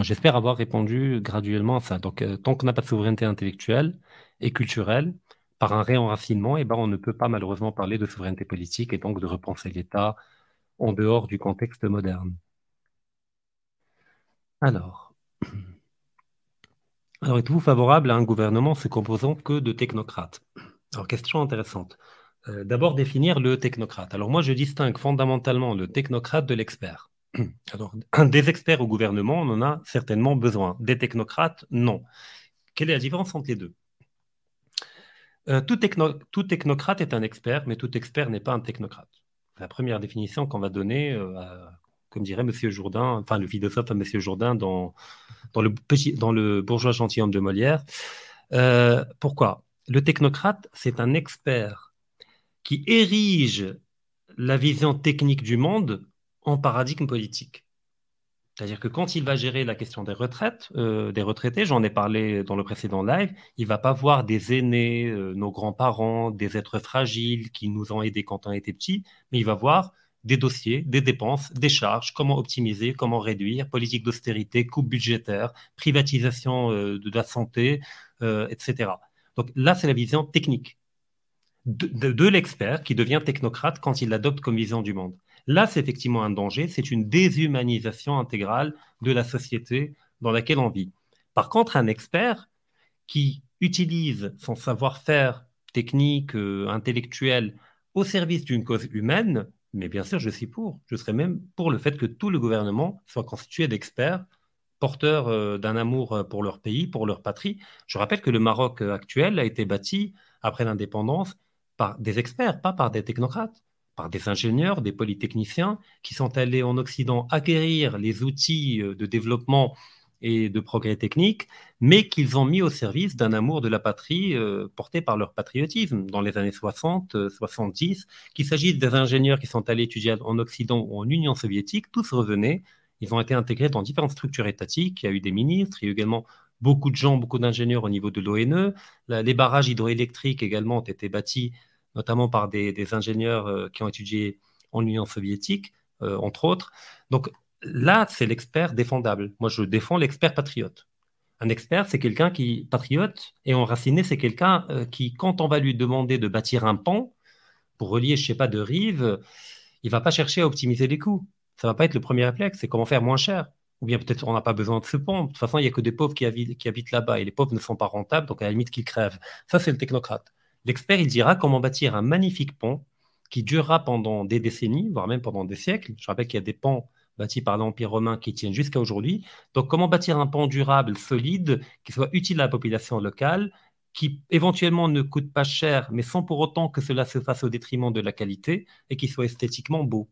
J'espère avoir répondu graduellement à ça. Donc, euh, tant qu'on n'a pas de souveraineté intellectuelle et culturelle, par un réenracinement, eh ben, on ne peut pas malheureusement parler de souveraineté politique et donc de repenser l'État en dehors du contexte moderne. Alors, alors êtes-vous favorable à un gouvernement se composant que de technocrates? Alors, question intéressante. Euh, d'abord, définir le technocrate. Alors, moi, je distingue fondamentalement le technocrate de l'expert. Alors, des experts au gouvernement, on en a certainement besoin. Des technocrates, non. Quelle est la différence entre les deux? Euh, tout, technocrate est un expert, mais tout expert n'est pas un technocrate. La première définition qu'on va donner, euh, comme dirait M. Jourdain, enfin le philosophe M. Jourdain dans, dans, le, dans le bourgeois gentilhomme de Molière. Euh, pourquoi? Le technocrate, c'est un expert qui érige la vision technique du monde en paradigme politique. C'est-à-dire que quand il va gérer la question des retraites, euh, des retraités, j'en ai parlé dans le précédent live, il va pas voir des aînés, euh, nos grands-parents, des êtres fragiles qui nous ont aidés quand on était petits, mais il va voir des dossiers, des dépenses, des charges, comment optimiser, comment réduire, politique d'austérité, coupe budgétaire, privatisation euh, de la santé, etc. Donc là, c'est la vision technique de l'expert qui devient technocrate quand il l'adopte comme vision du monde. Là, c'est effectivement un danger, c'est une déshumanisation intégrale de la société dans laquelle on vit. Par contre, un expert qui utilise son savoir-faire technique, euh, intellectuel, au service d'une cause humaine, mais bien sûr, je suis pour. Je serais même pour le fait que tout le gouvernement soit constitué d'experts porteurs euh, d'un amour euh, pour leur pays, pour leur patrie. Je rappelle que le Maroc actuel a été bâti après l'indépendance par des experts, pas par des technocrates par des ingénieurs, des polytechniciens qui sont allés en Occident acquérir les outils euh, de développement et de progrès technique, mais qu'ils ont mis au service d'un amour de la patrie euh, porté par leur patriotisme dans les années 60, 70, euh, qu'il s'agisse des ingénieurs qui sont allés étudier en Occident ou en Union soviétique, tous revenaient, ils ont été intégrés dans différentes structures étatiques, il y a eu des ministres, il y a eu également beaucoup de gens, beaucoup d'ingénieurs au niveau de l'ONE, les barrages hydroélectriques également ont été bâtis notamment par des, ingénieurs euh, qui ont étudié en Union soviétique, euh, entre autres. Donc là, c'est l'expert défendable. Moi, je défends l'expert patriote. Un expert, c'est quelqu'un qui, patriote, et enraciné, c'est quelqu'un euh, qui, quand on va lui demander de bâtir un pont pour relier, je sais pas, de rives, il va pas chercher à optimiser les coûts. Ça va pas être le premier réflexe, c'est comment faire moins cher. Ou bien peut-être on n'a pas besoin de ce pont. De toute façon, il n'y a que des pauvres qui qui habitent là-bas et les pauvres ne sont pas rentables, donc à la limite qu'ils crèvent. Ça, c'est le technocrate. L'expert, il dira comment bâtir un magnifique pont qui durera pendant des décennies, voire même pendant des siècles. Je rappelle qu'il y a des ponts bâtis par l'Empire romain qui tiennent jusqu'à aujourd'hui. Donc, comment bâtir un pont durable, solide, qui soit utile à la population locale, qui éventuellement ne coûte pas cher, mais sans pour autant que cela se fasse au détriment de la qualité et qui soit esthétiquement beau?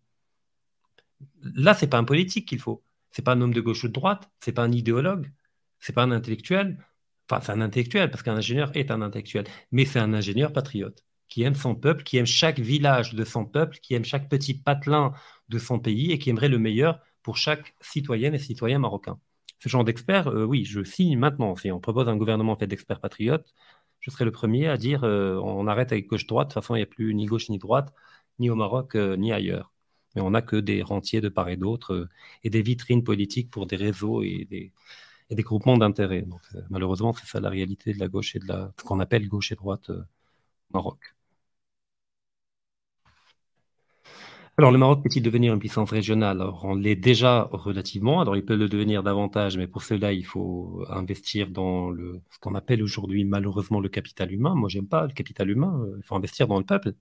Là, c'est pas un politique qu'il faut. C'est pas un homme de gauche ou de droite. C'est pas un idéologue. C'est pas un intellectuel. Enfin, c'est un intellectuel, parce qu'un ingénieur est un intellectuel, mais c'est un ingénieur patriote, qui aime son peuple, qui aime chaque village de son peuple, qui aime chaque petit patelin de son pays et qui aimerait le meilleur pour chaque citoyenne et citoyen marocain. Ce genre d'expert, euh, oui, je signe maintenant. Si on propose un gouvernement fait d'experts patriotes, je serai le premier à dire euh, on arrête avec gauche-droite. De toute façon, il n'y a plus ni gauche ni droite, ni au Maroc, euh, ni ailleurs. Mais on n'a que des rentiers de part et d'autre et des vitrines politiques pour des réseaux et des, et des groupements d'intérêts. Malheureusement, c'est ça la réalité de la gauche et de la, ce qu'on appelle gauche et droite au Maroc. Alors, le Maroc peut-il devenir une puissance régionale? Alors, on l'est déjà relativement. Alors, il peut le devenir davantage, mais pour cela, il faut investir dans le, ce qu'on appelle aujourd'hui, malheureusement, le capital humain. Moi, j'aime pas le capital humain. Il faut investir dans le peuple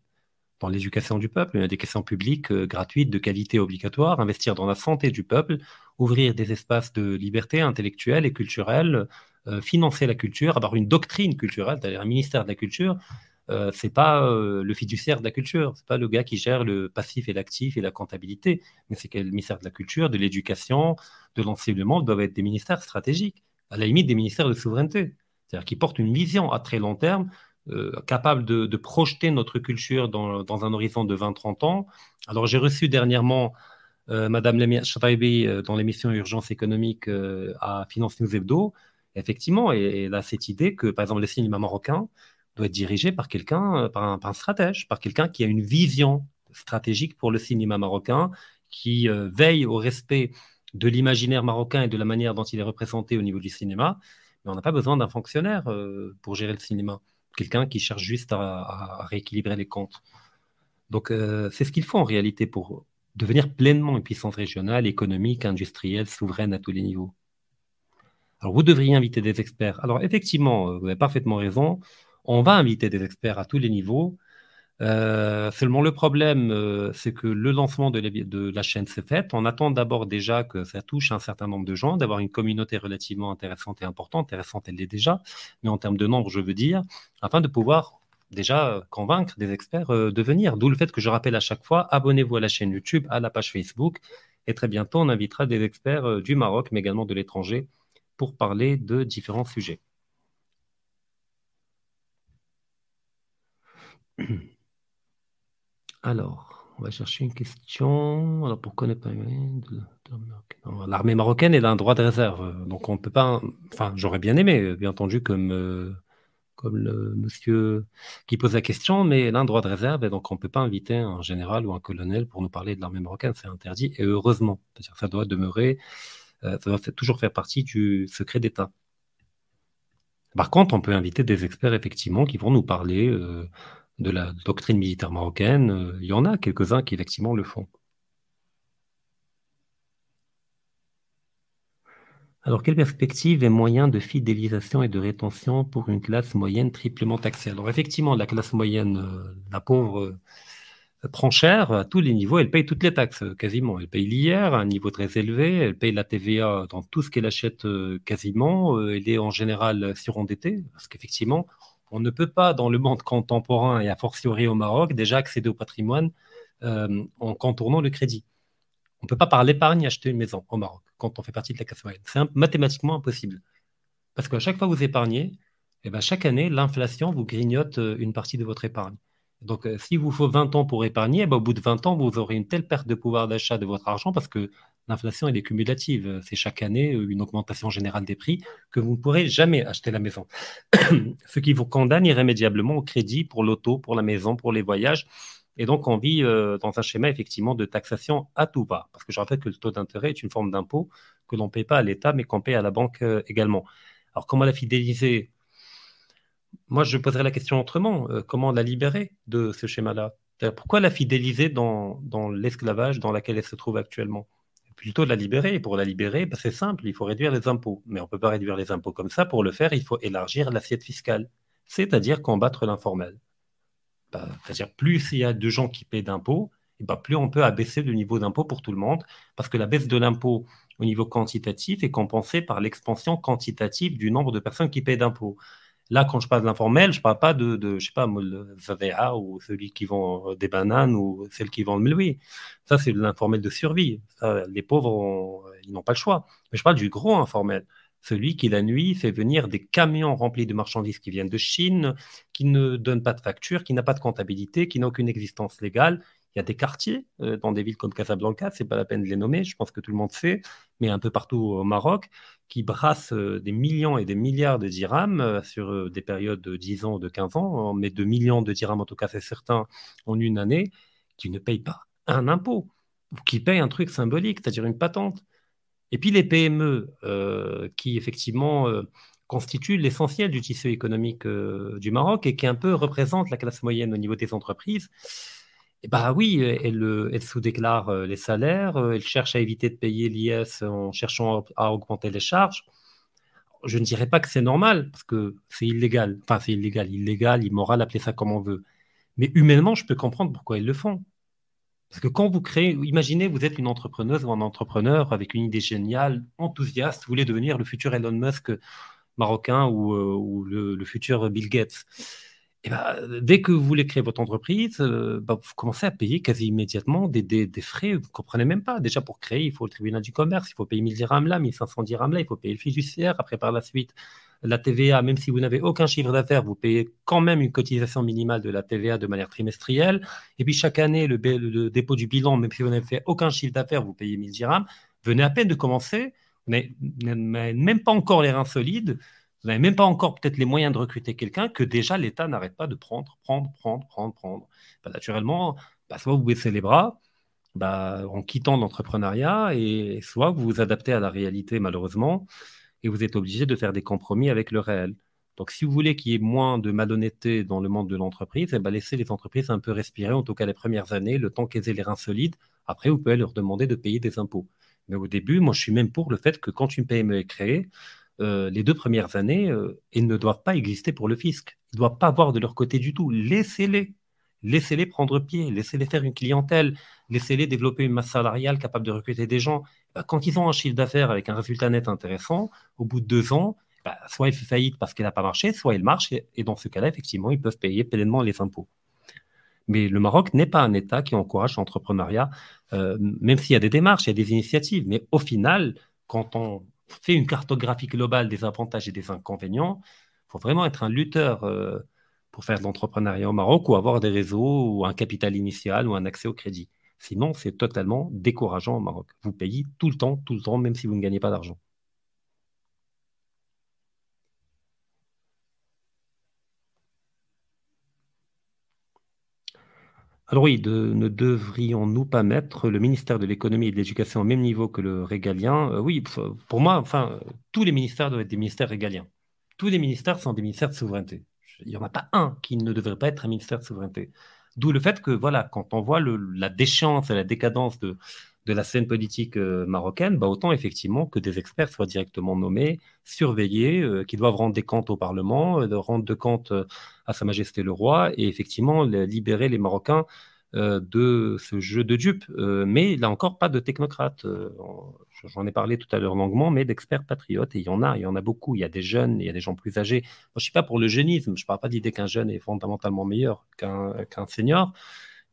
dans l'éducation du peuple, l'éducation publique euh, gratuite, de qualité obligatoire, investir dans la santé du peuple, ouvrir des espaces de liberté intellectuelle et culturelle, euh, financer la culture, avoir une doctrine culturelle, c'est-à-dire un ministère de la culture. Euh, c'est pas le fiduciaire de la culture, c'est pas le gars qui gère le passif et l'actif et la comptabilité, mais c'est que le ministère de la culture, de l'éducation, de l'enseignement doivent être des ministères stratégiques, à la limite des ministères de souveraineté, c'est-à-dire qui portent une vision à très long terme euh, capable de, projeter notre culture dans, un horizon de 20-30 ans. Alors, j'ai reçu dernièrement euh, Madame Lemia euh, dans l'émission Urgence économique à Finance News Hebdo. Effectivement, et, elle a cette idée que, par exemple, le cinéma marocain doit être dirigé par quelqu'un, par, un, stratège, par quelqu'un qui a une vision stratégique pour le cinéma marocain, qui veille au respect de l'imaginaire marocain et de la manière dont il est représenté au niveau du cinéma. Mais on n'a pas besoin d'un fonctionnaire pour gérer le cinéma, quelqu'un qui cherche juste à, rééquilibrer les comptes. Donc c'est ce qu'il faut en réalité pour devenir pleinement une puissance régionale, économique, industrielle, souveraine à tous les niveaux. Alors, vous devriez inviter des experts. Alors, effectivement, euh, vous avez parfaitement raison. On va inviter des experts à tous les niveaux. Euh, seulement, le problème, euh, c'est que le lancement de la, chaîne s'est fait. On attend d'abord déjà que ça touche un certain nombre de gens, d'avoir une communauté relativement intéressante et importante. Intéressante, elle l'est déjà, mais en termes de nombre, je veux dire, afin de pouvoir déjà convaincre des experts de venir. D'où le fait que je rappelle à chaque fois, abonnez-vous à la chaîne YouTube, à la page Facebook, et très bientôt, on invitera des experts du Maroc, mais également de l'étranger, pour parler de différents sujets. Alors, on va chercher une question. Alors, pourquoi ne pas L'armée marocaine, elle a un droit de réserve. Donc, on ne peut pas. Enfin, j'aurais bien aimé, bien entendu, comme, euh, comme le monsieur qui pose la question, mais elle a un droit de réserve et donc on ne peut pas inviter un général ou un colonel pour nous parler de l'armée marocaine. C'est interdit et heureusement. C'est-à-dire ça doit demeurer euh, ça doit toujours faire partie du secret d'État. Par contre, on peut inviter des experts, effectivement, qui vont nous parler euh, de la doctrine militaire marocaine. Euh, il y en a quelques-uns qui, effectivement, le font. Alors, quelle perspective et moyens de fidélisation et de rétention pour une classe moyenne triplement taxée? Alors, effectivement, la classe moyenne, la pauvre, prend cher à tous les niveaux. Elle paye toutes les taxes quasiment. Elle paye l'IR à un niveau très élevé. Elle paye la TVA dans tout ce qu'elle achète euh, quasiment. Euh, elle est en général surendettée parce qu'effectivement, on ne peut pas dans le monde contemporain et a fortiori au Maroc déjà accéder au patrimoine euh, en contournant le crédit. On ne peut pas par l'épargne acheter une maison au Maroc quand on fait partie de la classe moyenne. C'est mathématiquement impossible. Parce qu'à chaque fois que vous épargnez, eh ben, chaque année, l'inflation vous grignote une partie de votre épargne. Donc, euh, s'il vous faut 20 ans pour épargner, eh ben, au bout de 20 ans, vous aurez une telle perte de pouvoir d'achat de votre argent parce que l'inflation, elle est cumulative. C'est chaque année euh, une augmentation générale des prix que vous ne pourrez jamais acheter la maison. Ce qui vous condamne irrémédiablement au crédit pour l'auto, pour la maison, pour les voyages. Et donc, on vit euh, dans un schéma effectivement de taxation à tout va. Parce que je rappelle que le taux d'intérêt est une forme d'impôt que l'on ne paye pas à l'État, mais qu'on paye à la banque également. Alors, comment la fidéliser? Moi, je poserais la question autrement. Euh, comment la libérer de ce schéma-là? Pourquoi la fidéliser dans, l'esclavage dans lequel elle se trouve actuellement? Plutôt la libérer. pour la libérer, bah, c'est simple, il faut réduire les impôts. Mais on ne peut pas réduire les impôts comme ça. Pour le faire, il faut élargir l'assiette fiscale, c'est-à-dire combattre l'informel. Bah, c'est-à-dire plus il y a de gens qui paient d'impôts, bah, plus on peut abaisser le niveau d'impôt pour tout le monde, parce que la baisse de l'impôt au niveau quantitatif est compensée par l'expansion quantitative du nombre de personnes qui paient d'impôts. Là, quand je parle de l'informel, je parle pas de, de, je sais pas, VVA ou celui qui vend euh, des bananes ou celle qui vend le oui. Ça, c'est l'informel de survie. les pauvres, ils n'ont pas le choix. Mais je parle du gros informel. Celui qui, la nuit, fait venir des camions remplis de marchandises qui viennent de Chine, qui ne donnent pas de facture, qui n'a pas de comptabilité, qui n'a aucune existence légale. Il y a des quartiers euh, dans des villes comme Casablanca, c'est pas la peine de les nommer, je pense que tout le monde sait, mais un peu partout au Maroc, qui brassent euh, des millions et des milliards de dirhams euh, sur des périodes de 10 ans ou de 15 ans, mais de millions de dirhams en tout cas, c'est certain, en une année, qui ne payent pas un impôt, ou qui payent un truc symbolique, c'est-à-dire une patente. Et puis les PME, qui effectivement constituent l'essentiel du tissu économique du Maroc et qui un peu représentent la classe moyenne au niveau des entreprises, bah oui, elle, elle sous-déclare euh, les salaires, euh, elle cherche à éviter de payer l'IS en cherchant à augmenter les charges. Je ne dirais pas que c'est normal, parce que c'est illégal. Enfin, c'est illégal, illégal, immoral, appelez ça comme on veut. Mais humainement, je peux comprendre pourquoi ils le font. Parce que quand vous créez, imaginez, vous êtes une entrepreneuse ou un entrepreneur avec une idée géniale, enthousiaste, vous voulez devenir le futur Elon Musk marocain ou, euh, le, futur Bill Gates. Eh ben, dès que vous voulez créer votre entreprise, euh, bah, vous commencez à payer quasi immédiatement des, frais, vous ne comprenez même pas. Déjà, pour créer, il faut le tribunal du commerce, il faut payer 1000 dirhams là, 1500 dirhams là, il faut payer le fiduciaire. Après, par la suite, la TVA, même si vous n'avez aucun chiffre d'affaires, vous payez quand même une cotisation minimale de la TVA de manière trimestrielle. Et puis, chaque année, le, le dépôt du bilan, même si vous n'avez fait aucun chiffre d'affaires, vous payez 1000 dirhams. Venez à peine de commencer, vous n'avez même pas encore les reins solides vous n'avez même pas encore peut-être les moyens de recruter quelqu'un que déjà l'État n'arrête pas de prendre, prendre, prendre, prendre, prendre. Bah, naturellement, bah, soit vous baissez les bras bah, en quittant l'entrepreneuriat, et soit vous vous adaptez à la réalité, malheureusement, et vous êtes obligé de faire des compromis avec le réel. Donc, si vous voulez qu'il y ait moins de malhonnêteté dans le monde de l'entreprise, eh laissez les entreprises un peu respirer, en tout cas les premières années, le temps qu'elles aient les reins solides. Après, vous pouvez leur demander de payer des impôts. Mais au début, moi, je suis même pour le fait que quand une PME est créée, euh, les deux premières années, euh, ils ne doivent pas exister pour le fisc. Ils ne doivent pas avoir de leur côté du tout. Laissez-les. Laissez-les prendre pied. Laissez-les faire une clientèle. Laissez-les développer une masse salariale capable de recruter des gens. Bah, quand ils ont un chiffre d'affaires avec un résultat net intéressant, au bout de deux ans, bah, soit il fait faillite parce qu'il n'a pas marché, soit il marche. Et, dans ce cas-là, effectivement, ils peuvent payer pleinement les impôts. Mais le Maroc n'est pas un État qui encourage l'entrepreneuriat, euh, même s'il y a des démarches, il y a des initiatives. Mais au final, quand on fait une cartographie globale des avantages et des inconvénients, il faut vraiment être un lutteur euh, pour faire de l'entrepreneuriat au Maroc ou avoir des réseaux ou un capital initial ou un accès au crédit. Sinon, c'est totalement décourageant au Maroc. Vous payez tout le temps, tout le temps, même si vous ne gagnez pas d'argent. Alors oui, ne devrions-nous pas mettre le ministère de l'économie et de l'éducation au même niveau que le régalien? Euh, Oui, pour moi, enfin, tous les ministères doivent être des ministères régaliens. Tous les ministères sont des ministères de souveraineté. Il n'y en a pas un qui ne devrait pas être un ministère de souveraineté. D'où le fait que, voilà, quand on voit la déchéance et la décadence de, de la scène politique euh, marocaine, bah autant effectivement que des experts soient directement nommés, surveillés, euh, qui doivent rendre des comptes au Parlement, euh, rendre des comptes à Sa Majesté le Roi, et effectivement libérer les Marocains de ce jeu de dupes. mais là encore, pas de technocrates. J'en ai parlé tout à l'heure longuement, mais d'experts patriotes, et il y en a, il y en a beaucoup. Il y a des jeunes, il y a des gens plus âgés. Moi, je ne suis pas pour le jeunisme, je ne parle pas de l'idée qu'un jeune est fondamentalement meilleur qu'un senior.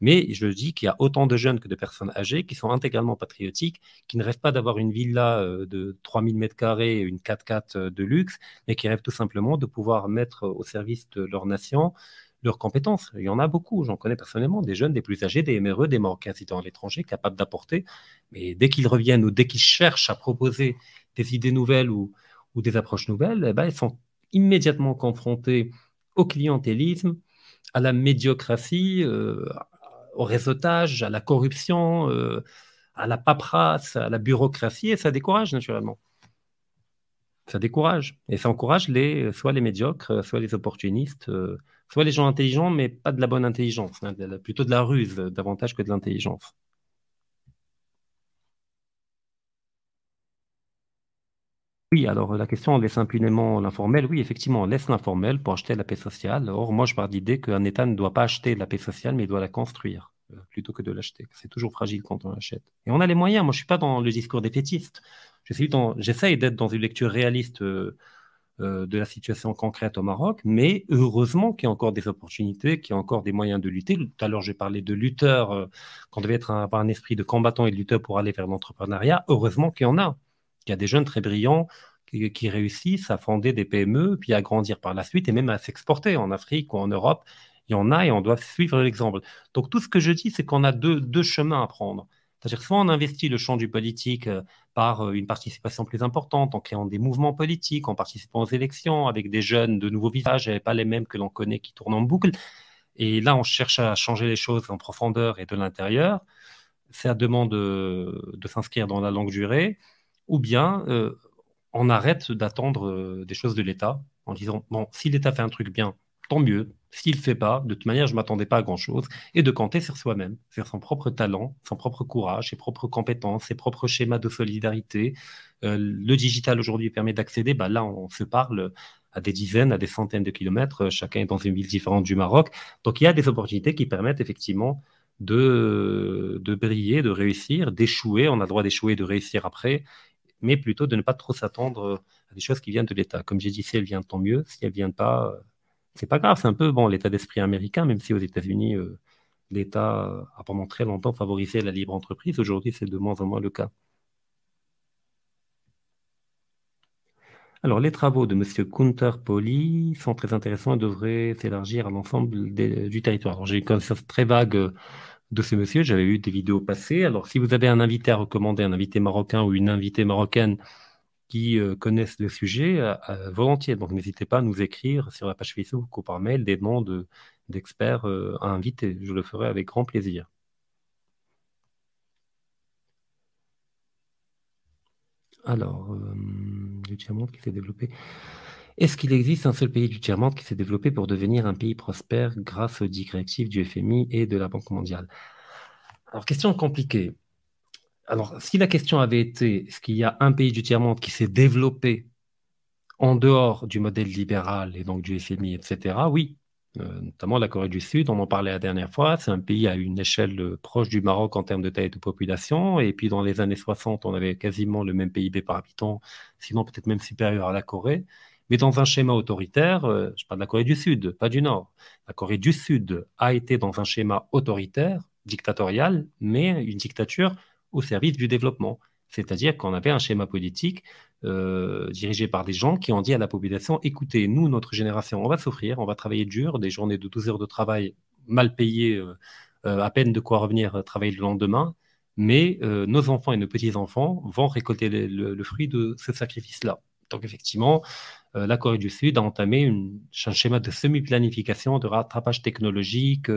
Mais je dis qu'il y a autant de jeunes que de personnes âgées qui sont intégralement patriotiques, qui ne rêvent pas d'avoir une villa euh, de 3000 mètres carrés, une 4x4 euh, de luxe, mais qui rêvent tout simplement de pouvoir mettre au service de leur nation leurs compétences. Il y en a beaucoup, j'en connais personnellement, des jeunes, des plus âgés, des MRE, des Marocains résidant à l'étranger, capables d'apporter. Mais dès qu'ils reviennent ou dès qu'ils cherchent à proposer des idées nouvelles ou, des approches nouvelles, eh ben, ils sont immédiatement confrontés au clientélisme, à la médiocratie, euh, au réseautage, à la corruption, euh, à la paperasse, à la bureaucratie, et ça décourage naturellement. Ça décourage. Et ça encourage les, soit les médiocres, soit les opportunistes, euh, soit les gens intelligents, mais pas de la bonne intelligence, hein, plutôt de la ruse davantage que de l'intelligence. Oui, alors la question, on laisse impunément l'informel. Oui, effectivement, on laisse l'informel pour acheter la paix sociale. Or, moi, je pars de l'idée qu'un État ne doit pas acheter la paix sociale, mais il doit la construire euh, plutôt que de l'acheter. C'est toujours fragile quand on l'achète. Et on a les moyens. Moi, je ne suis pas dans le discours des fétistes. J'essaye d'être dans une lecture réaliste euh, euh, de la situation concrète au Maroc, mais heureusement qu'il y a encore des opportunités, qu'il y a encore des moyens de lutter. Tout à l'heure, j'ai parlé de lutteurs, qu'on devait être avoir un esprit de combattant et de lutteur pour aller vers l'entrepreneuriat. Heureusement qu'il y en a. Il y a des jeunes très brillants qui, réussissent à fonder des PME, puis à grandir par la suite et même à s'exporter en Afrique ou en Europe. Il y en a et on doit suivre l'exemple. Donc tout ce que je dis, c'est qu'on a deux, chemins à prendre. C'est-à-dire soit on investit le champ du politique euh, par euh, une participation plus importante, en créant des mouvements politiques, en participant aux élections avec des jeunes de nouveaux visages, et pas les mêmes que l'on connaît qui tournent en boucle. Et là, on cherche à changer les choses en profondeur et de l'intérieur. À demande de, de s'inscrire dans la longue durée ou bien euh, on arrête d'attendre euh, des choses de l'État en disant, bon, si l'État fait un truc bien, tant mieux. S'il ne fait pas, de toute manière, je ne m'attendais pas à grand-chose. Et de compter sur soi-même, sur son propre talent, son propre courage, ses propres compétences, ses propres schémas de solidarité. Euh, le digital aujourd'hui permet d'accéder, bah, là, on se parle à des dizaines, à des centaines de kilomètres, chacun est dans une ville différente du Maroc. Donc il y a des opportunités qui permettent effectivement de, de briller, de réussir, d'échouer. On a le droit d'échouer, de réussir après mais plutôt de ne pas trop s'attendre euh, à des choses qui viennent de l'État. Comme j'ai dit, si elle vient, tant mieux. Si elle vient pas, euh, c'est pas grave. C'est un peu bon l'état d'esprit américain, même si aux États-Unis, euh, l'État a pendant très longtemps favorisé la libre entreprise. Aujourd'hui, c'est de moins en moins le cas. Alors, les travaux de M. Kunter Poli sont très intéressants et devraient s'élargir à l'ensemble du territoire. J'ai une connaissance très vague de ces messieurs. J'avais vu des vidéos passées. Alors, si vous avez un invité à recommander, un invité marocain ou une invitée marocaine qui euh, connaissent le sujet, euh, euh, volontiers. Donc, n'hésitez pas à nous écrire sur la page Facebook ou par mail des noms d'experts euh, à inviter. Je le ferai avec grand plaisir. Alors, euh, le diamant qui s'est développé. Est-ce qu'il existe un seul pays du tiers-monde qui s'est développé pour devenir un pays prospère grâce aux directives du FMI et de la Banque mondiale? Alors, question compliquée. Alors, si la question avait été est-ce qu'il y a un pays du tiers-monde qui s'est développé en dehors du modèle libéral et donc du FMI, etc., oui, euh, notamment la Corée du Sud, on en parlait la dernière fois, c'est un pays à une échelle euh, proche du Maroc en termes de taille de population, et puis dans les années 60, on avait quasiment le même PIB par habitant, sinon peut-être même supérieur à la Corée, mais dans un schéma autoritaire, euh, je parle de la Corée du Sud, pas du Nord. La Corée du Sud a été dans un schéma autoritaire, dictatorial, mais une dictature au service du développement. C'est-à-dire qu'on avait un schéma politique euh, dirigé par des gens qui ont dit à la population, écoutez, nous, notre génération, on va souffrir, on va travailler dur, des journées de 12 heures de travail mal payées, euh, à peine de quoi revenir travailler le lendemain, mais nos enfants et nos petits-enfants vont récolter le, fruit de ce sacrifice-là. Donc effectivement, la Corée du Sud a entamé un schéma de semi-planification, de rattrapage technologique,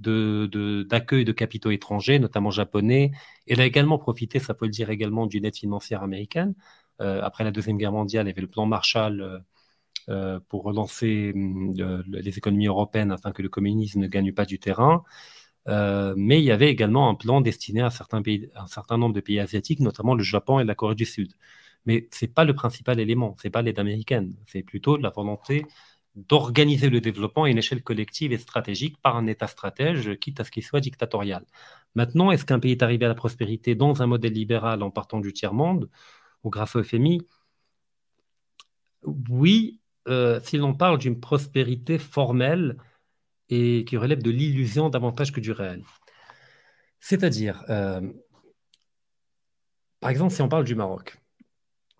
d'accueil de, capitaux étrangers, notamment japonais. Elle a également profité, ça peut le dire également, d'une aide financière américaine. Euh, après la Deuxième Guerre mondiale, il y avait le plan Marshall euh, euh, pour relancer hum, les économies européennes afin que le communisme ne gagne pas du terrain. mais il y avait également un plan destiné à pays, un certain nombre de pays asiatiques, notamment le Japon et la Corée du Sud. Mais ce n'est pas le principal élément, ce n'est pas l'aide américaine, c'est plutôt la volonté d'organiser le développement à une échelle collective et stratégique par un État stratège, quitte à ce qu'il soit dictatorial. Maintenant, est-ce qu'un pays est arrivé à la prospérité dans un modèle libéral en partant du tiers-monde ou grâce au FMI Oui, euh, si l'on parle d'une prospérité formelle et qui relève de l'illusion davantage que du réel. C'est-à-dire, euh, par exemple, si on parle du Maroc,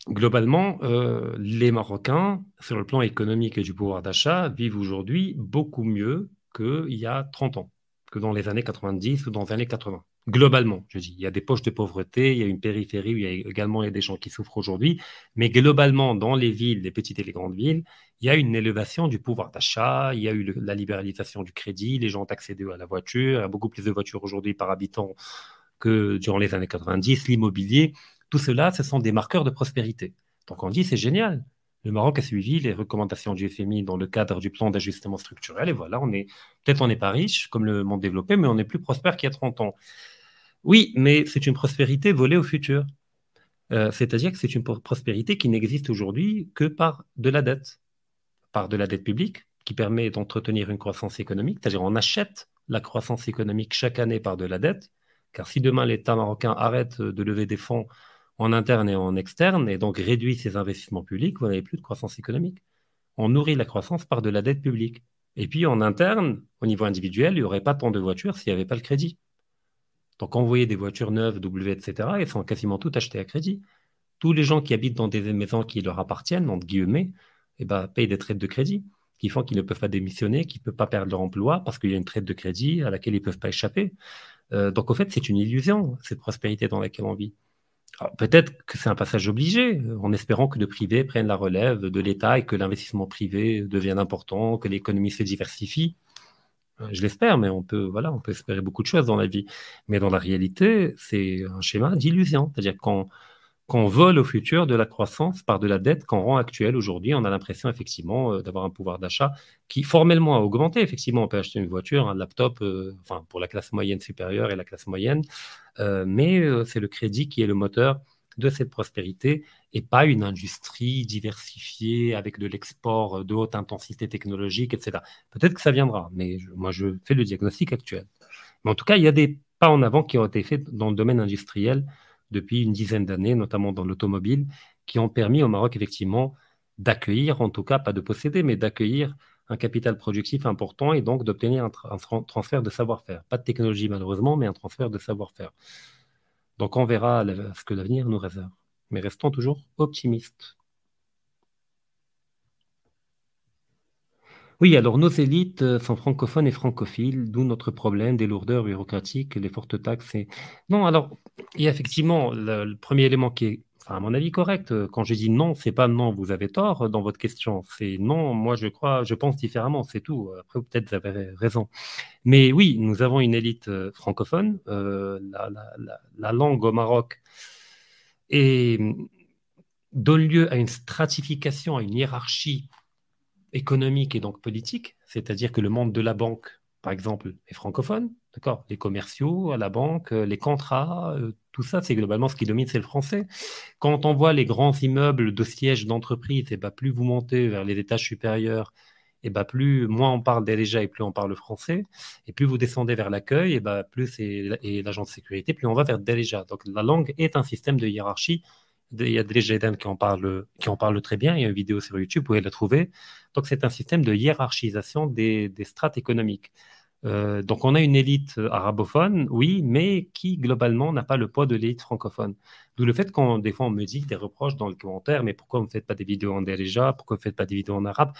globalement, euh, les Marocains, sur le plan économique et du pouvoir d'achat, vivent aujourd'hui beaucoup mieux qu'il y a 30 ans, que dans les années 90 ou dans les années 80. Globalement, je dis, il y a des poches de pauvreté, il y a une périphérie où il y a également des gens qui souffrent aujourd'hui, mais globalement, dans les villes, les petites et les grandes villes, il y a une élévation du pouvoir d'achat, il y a eu la libéralisation du crédit, les gens ont accédé à la voiture, il y a beaucoup plus de voitures aujourd'hui par habitant que durant les années 90, l'immobilier. Tout cela, ce sont des marqueurs de prospérité. Donc on dit, c'est génial. Le Maroc a suivi les recommandations du FMI dans le cadre du plan d'ajustement structurel. Et voilà, on peut-être on n'est pas riche comme le monde développé, mais on est plus prospère qu'il y a 30 ans. Oui, mais c'est une prospérité volée au futur. Euh, c'est-à-dire que c'est une prospérité qui n'existe aujourd'hui que par de la dette, par de la dette publique, qui permet d'entretenir une croissance économique. C'est-à-dire on achète la croissance économique chaque année par de la dette, car si demain l'État marocain arrête de lever des fonds en interne et en externe, et donc réduit ses investissements publics, vous n'avez plus de croissance économique. On nourrit la croissance par de la dette publique. Et puis en interne, au niveau individuel, il n'y aurait pas tant de voitures s'il n'y avait pas le crédit. Donc envoyer des voitures neuves, W, etc., elles sont quasiment toutes achetées à crédit. Tous les gens qui habitent dans des maisons qui leur appartiennent, entre guillemets, eh ben, payent des traites de crédit qui font qu'ils ne peuvent pas démissionner, qu'ils ne peuvent pas perdre leur emploi parce qu'il y a une traite de crédit à laquelle ils ne peuvent pas échapper. Euh, donc, au fait, c'est une illusion, cette prospérité dans laquelle on vit. Peut-être que c'est un passage obligé, euh, en espérant que le privé prenne la relève de l'État et que l'investissement privé devienne important, que l'économie se diversifie. Euh, je l'espère, mais on peut, voilà, on peut espérer beaucoup de choses dans la vie. Mais dans la réalité, c'est un schéma d'illusion. C'est-à-dire quand qu'on vole au futur de la croissance par de la dette qu'on rend actuelle aujourd'hui. On a l'impression effectivement euh, d'avoir un pouvoir d'achat qui formellement a augmenté. Effectivement, on peut acheter une voiture, un laptop, euh, enfin pour la classe moyenne supérieure et la classe moyenne, euh, mais c'est le crédit qui est le moteur de cette prospérité et pas une industrie diversifiée avec de l'export de haute intensité technologique, etc. Peut-être que ça viendra, mais moi je fais le diagnostic actuel. Mais en tout cas, il y a des pas en avant qui ont été faits dans le domaine industriel depuis une dizaine d'années, notamment dans l'automobile, qui ont permis au Maroc effectivement d'accueillir, en tout cas pas de posséder, mais d'accueillir un capital productif important et donc d'obtenir un, transfert de savoir-faire. Pas de technologie malheureusement, mais un transfert de savoir-faire. Donc on verra ce que l'avenir nous réserve. Mais restons toujours optimistes. Oui, alors nos élites euh, sont francophones et francophiles, d'où notre problème des lourdeurs bureaucratiques, les fortes taxes. Et... Non, alors, il y a effectivement le, premier élément qui est, à mon avis, correct. Euh, quand je dis non, c'est pas non, vous avez tort euh, dans votre question. C'est non, moi je crois, je pense différemment, c'est tout. Après, peut-être vous avez raison. Mais oui, nous avons une élite francophone. la, la, langue au Maroc est donne lieu à une stratification, à une hiérarchie économique et donc politique, c'est-à-dire que le monde de la banque, par exemple, est francophone, d'accord? Les commerciaux à la banque, les contrats, euh, tout ça, c'est globalement ce qui domine, c'est le français. Quand on voit les grands immeubles de sièges d'entreprise, et eh ben, plus vous montez vers les étages supérieurs, et eh ben, plus moins on parle déjà et plus on parle français. Et plus vous descendez vers l'accueil, et eh ben, plus et l'agent de sécurité, plus on va vers déjà. Donc la langue est un système de hiérarchie. Il y a déjà Eden qui en parle, qui en très bien. Il y a une vidéo sur YouTube, vous pouvez la trouver. Donc c'est un système de hiérarchisation des, strates économiques. Euh, donc on a une élite arabophone, oui, mais qui globalement n'a pas le poids de l'élite francophone. D'où le fait qu'on des fois on me dit des reproches dans les commentaires, mais pourquoi vous ne faites pas des vidéos en déjà Pourquoi vous ne faites pas des vidéos en arabe?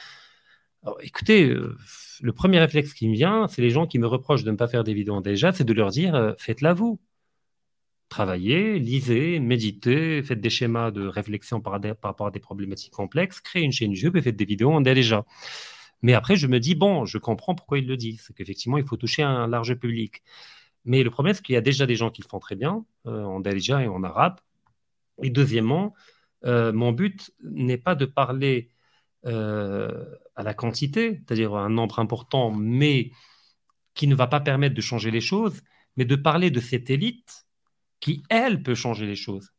Écoutez, euh, le premier réflexe qui me vient, c'est les gens qui me reprochent de ne pas faire des vidéos en déjà, c'est de leur dire euh, faites-la vous. Travaillez, lisez, méditez, faites des schémas de réflexion par, rapport à des problématiques complexes, créez une chaîne YouTube et faites des vidéos en déjà. Mais après, je me dis, bon, je comprends pourquoi il le dit. C'est qu'effectivement, il faut toucher un large public. Mais le problème, c'est qu'il y a déjà des gens qui le font très bien, euh, en Dalija et en arabe. Et deuxièmement, euh, mon but n'est pas de parler euh, à la quantité, c'est-à-dire un nombre important, mais qui ne va pas permettre de changer les choses, mais de parler de cette élite qui, elle, peut changer les choses.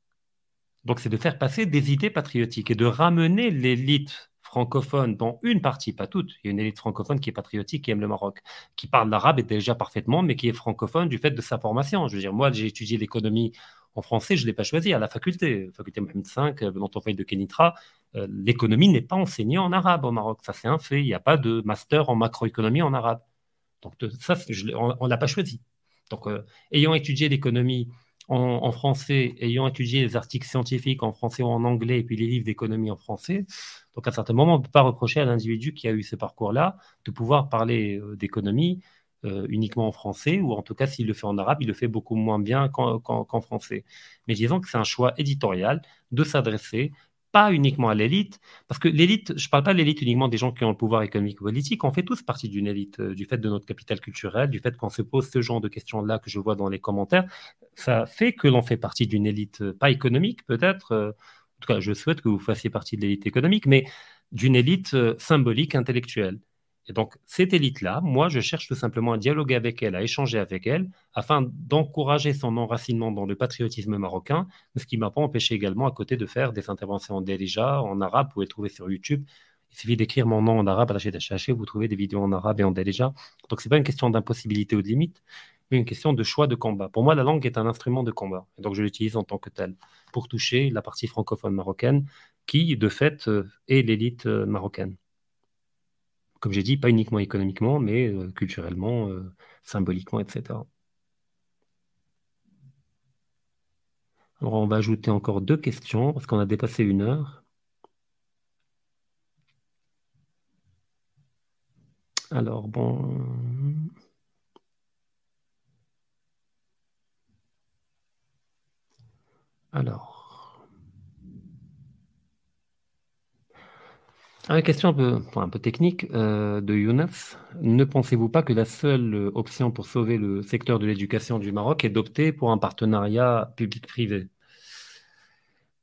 Donc, c'est de faire passer des idées patriotiques et de ramener l'élite francophone dont une partie, pas toute, il y a une élite francophone qui est patriotique, qui aime le Maroc, qui parle l'arabe déjà parfaitement, mais qui est francophone du fait de sa formation. Je veux dire, moi, j'ai étudié l'économie en français, je ne l'ai pas choisi à la faculté, faculté Mohamed V, dans ton de Kenitra. Euh, l'économie n'est pas enseignée en arabe au Maroc, ça c'est un fait. Il n'y a pas de master en macroéconomie en arabe. Donc ça, on ne l'a pas choisi. Donc, euh, ayant étudié l'économie en, français, ayant étudié les articles scientifiques en français ou en anglais, et puis les livres d'économie en français, donc à un certain moment, on ne peut pas reprocher à l'individu qui a eu ce parcours-là de pouvoir parler euh, d'économie euh, uniquement en français, ou en tout cas, s'il le fait en arabe, il le fait beaucoup moins bien qu'en français. Mais disons que c'est un choix éditorial de s'adresser pas uniquement à l'élite, parce que l'élite, je ne parle pas de l'élite uniquement des gens qui ont le pouvoir économique ou politique, on fait tous partie d'une élite, euh, du fait de notre capital culturel, du fait qu'on se pose ce genre de questions-là que je vois dans les commentaires, ça fait que l'on fait partie d'une élite, euh, pas économique peut-être, euh, en tout cas je souhaite que vous fassiez partie de l'élite économique, mais d'une élite symbolique, intellectuelle. Et donc, cette élite-là, moi, je cherche tout simplement à dialoguer avec elle, à échanger avec elle, afin d'encourager son enracinement dans le patriotisme marocain, ce qui m'a pas empêché également, à côté de faire des interventions en déjà, en arabe, vous pouvez trouver sur YouTube. Il suffit d'écrire mon nom en arabe, à vous trouvez des vidéos en arabe et en déjà. Donc, ce n'est pas une question d'impossibilité ou de limite, mais une question de choix de combat. Pour moi, la langue est un instrument de combat, et donc je l'utilise en tant que tel, pour toucher la partie francophone marocaine, qui, de fait, euh, est l'élite euh, marocaine comme j'ai dit, pas uniquement économiquement, mais euh, culturellement, euh, symboliquement, etc. Alors, on va ajouter encore deux questions, parce qu'on a dépassé une heure. Alors, bon... Alors... une question un peu, un peu technique euh, de Younes. Ne pensez-vous pas que la seule euh, option pour sauver le secteur de l'éducation du Maroc est d'opter pour un partenariat public-privé?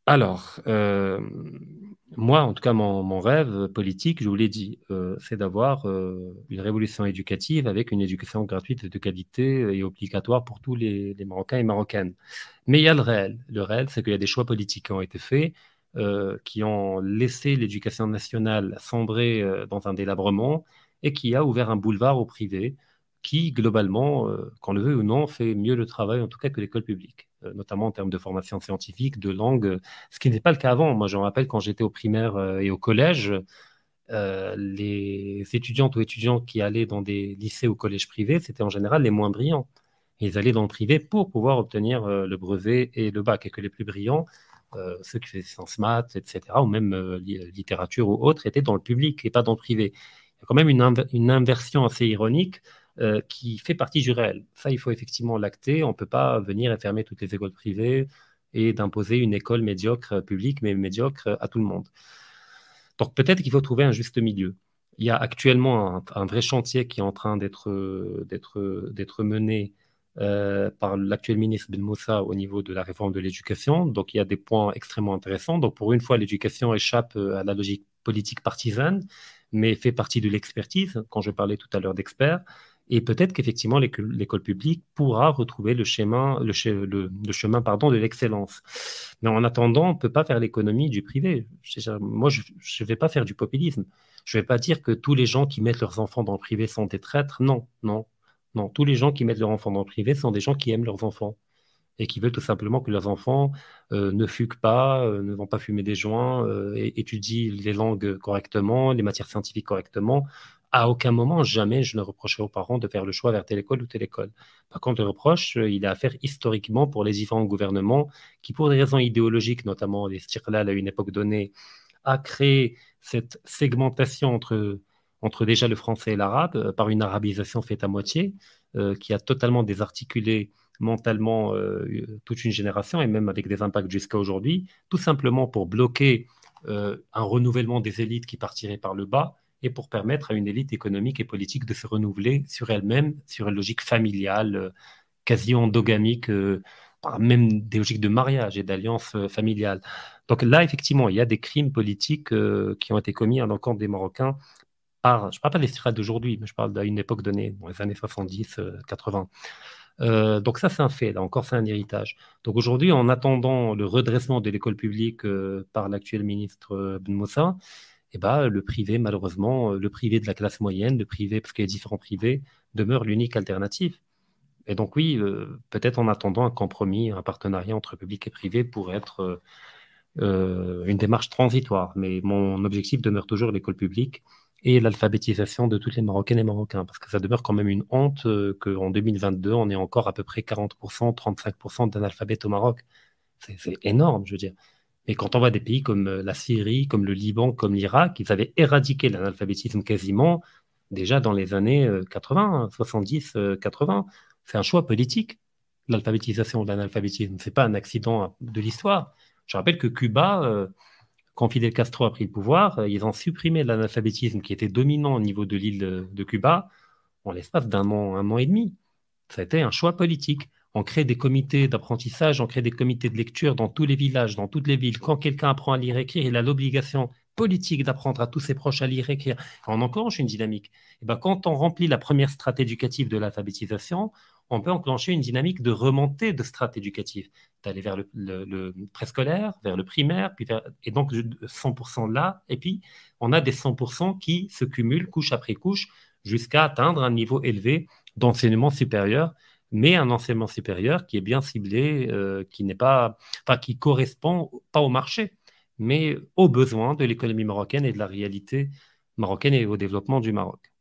Alors, euh, moi, en tout cas, mon, rêve politique, je vous l'ai dit, c'est d'avoir une révolution éducative avec une éducation gratuite de qualité et obligatoire pour tous les, les Marocains et Marocaines. Mais il y a le réel. Le réel, c'est qu'il y a des choix politiques qui ont été faits euh, qui ont laissé l'éducation nationale sombrer euh, dans un délabrement et qui a ouvert un boulevard au privé qui, globalement, euh, qu'on le veut ou non, fait mieux le travail, en tout cas, que l'école publique, notamment en termes de formation scientifique, de langue, ce qui n'est pas le cas avant. Moi, je me rappelle quand j'étais au primaire et au collège, les étudiantes ou étudiants qui allaient dans des lycées ou collèges privés, c'était en général les moins brillants. ils allaient dans le privé pour pouvoir obtenir le brevet et le bac, et que les plus brillants euh, ceux qui faisaient sciences maths, etc., ou même euh, littérature ou autre, étaient dans le public et pas dans le privé. Il y a quand même une, inversion assez ironique euh, qui fait partie du réel. Ça, il faut effectivement l'acter. On ne peut pas venir et fermer toutes les écoles privées et d'imposer une école médiocre publique, mais médiocre à tout le monde. Donc peut-être qu'il faut trouver un juste milieu. Il y a actuellement un, vrai chantier qui est en train d'être mené euh, par l'actuel ministre Ben Moussa au niveau de la réforme de l'éducation. Donc, il y a des points extrêmement intéressants. Donc, pour une fois, l'éducation échappe euh, à la logique politique partisane, mais fait partie de l'expertise, quand je parlais tout à l'heure d'experts. Et peut-être qu'effectivement, l'école publique pourra retrouver le chemin, le, chemin pardon, de l'excellence. Mais en attendant, on ne peut pas faire l'économie du privé. Moi, je ne vais pas faire du populisme. Je ne vais pas dire que tous les gens qui mettent leurs enfants dans le privé sont des traîtres. Non, non, non, tous les gens qui mettent leurs enfants dans le privé sont des gens qui aiment leurs enfants et qui veulent tout simplement que leurs enfants euh, ne fuguent pas, euh, ne vont pas fumer des joints, euh, étudient les langues correctement, les matières scientifiques correctement. À aucun moment, jamais, je ne reprocherai aux parents de faire le choix vers telle école ou telle école. Par contre, le reproche, il a à faire historiquement pour les différents gouvernements qui, pour des raisons idéologiques, notamment les Stirlal à une époque donnée, a créé cette segmentation entre entre déjà le français et l'arabe, euh, par une arabisation faite à moitié, euh, qui a totalement désarticulé mentalement euh, toute une génération, et même avec des impacts jusqu'à aujourd'hui, tout simplement pour bloquer un renouvellement des élites qui partiraient par le bas, et pour permettre à une élite économique et politique de se renouveler sur elle-même, sur une logique familiale, quasi endogamique, même des logiques de mariage et d'alliance familiale. Donc là, effectivement, il y a des crimes politiques qui ont été commis dans le camp des Marocains je ne parle pas des tirades d'aujourd'hui, mais je parle d'une époque donnée, dans les années 70, 80. Euh, euh, donc ça, c'est un fait, là encore, c'est un héritage. Donc aujourd'hui, en attendant le redressement de l'école publique euh, par l'actuel ministre Ben Moussa, eh ben, le privé, malheureusement, le privé de la classe moyenne, le privé, parce qu'il y a différents privés, demeure l'unique alternative. Et donc oui, peut-être en attendant un compromis, un partenariat entre public et privé pourrait être une démarche transitoire. Mais mon objectif demeure toujours l'école publique et l'alphabétisation de toutes les Marocaines et Marocains, parce que ça demeure quand même une honte euh, qu'en 2022, on ait encore à peu près 40%, 35% d'analphabètes au Maroc. C'est énorme, je veux dire. Mais quand on voit des pays comme euh, la Syrie, comme le Liban, comme l'Irak, ils avaient éradiqué l'analphabétisme quasiment déjà dans les années 80, 70, 80. C'est un choix politique, l'alphabétisation de l'analphabétisme. Ce n'est pas un accident de l'histoire. Je rappelle que Cuba... Quand Fidel Castro a pris le pouvoir, euh, ils ont supprimé l'analphabétisme qui était dominant au niveau de l'île de, Cuba en l'espace d'un an, un an et demi. Ça a été un choix politique. On crée des comités d'apprentissage, on crée des comités de lecture dans tous les villages, dans toutes les villes. Quand quelqu'un apprend à lire et écrire, il a l'obligation politique d'apprendre à tous ses proches à lire et écrire. On enclenche une dynamique. Et ben, quand on remplit la première strate éducative de l'alphabétisation, on peut enclencher une dynamique de remontée de strates éducatives, d'aller vers le, préscolaire, vers le primaire, et donc 100% là, et puis on a des 100% qui se cumulent couche après couche jusqu'à atteindre un niveau élevé d'enseignement supérieur, mais un enseignement supérieur qui est bien ciblé, euh, qui n'est pas, qui correspond pas au marché, mais aux besoins de l'économie marocaine et de la réalité marocaine et au développement du Maroc.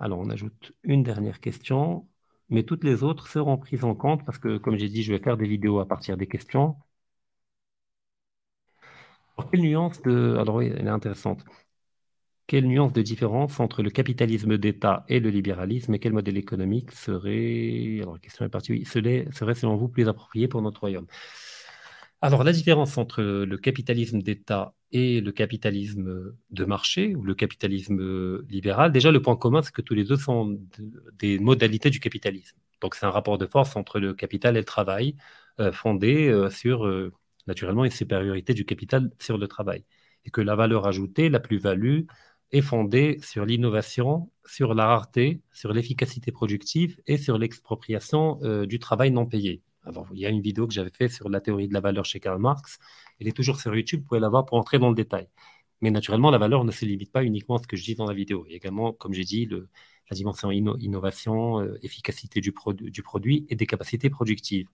Alors, on ajoute une dernière question, mais toutes les autres seront prises en compte parce que, comme j'ai dit, je vais faire des vidéos à partir des questions. Alors, quelle nuance de... Alors elle est intéressante. Quelle nuance de différence entre le capitalisme d'État et le libéralisme et quel modèle économique serait, alors la question est partie, oui, serait, serait selon vous plus approprié pour notre royaume? Alors, la différence entre le capitalisme d'État et le capitalisme de marché ou le capitalisme libéral, déjà, le point commun, c'est que tous les deux sont des modalités du capitalisme. Donc, c'est un rapport de force entre le capital et le travail, euh, fondé euh, sur, euh, naturellement, une supériorité du capital sur le travail. Et que la valeur ajoutée, la plus-value, est fondée sur l'innovation, sur la rareté, sur l'efficacité productive et sur l'expropriation du travail non payé il y a une vidéo que j'avais faite sur la théorie de la valeur chez Karl Marx. Elle est toujours sur YouTube, vous pouvez la voir pour entrer dans le détail. Mais naturellement, la valeur ne se limite pas uniquement à ce que je dis dans la vidéo. Il y a également, comme j'ai dit, la dimension innovation, euh, efficacité du, du, produit et des capacités productives.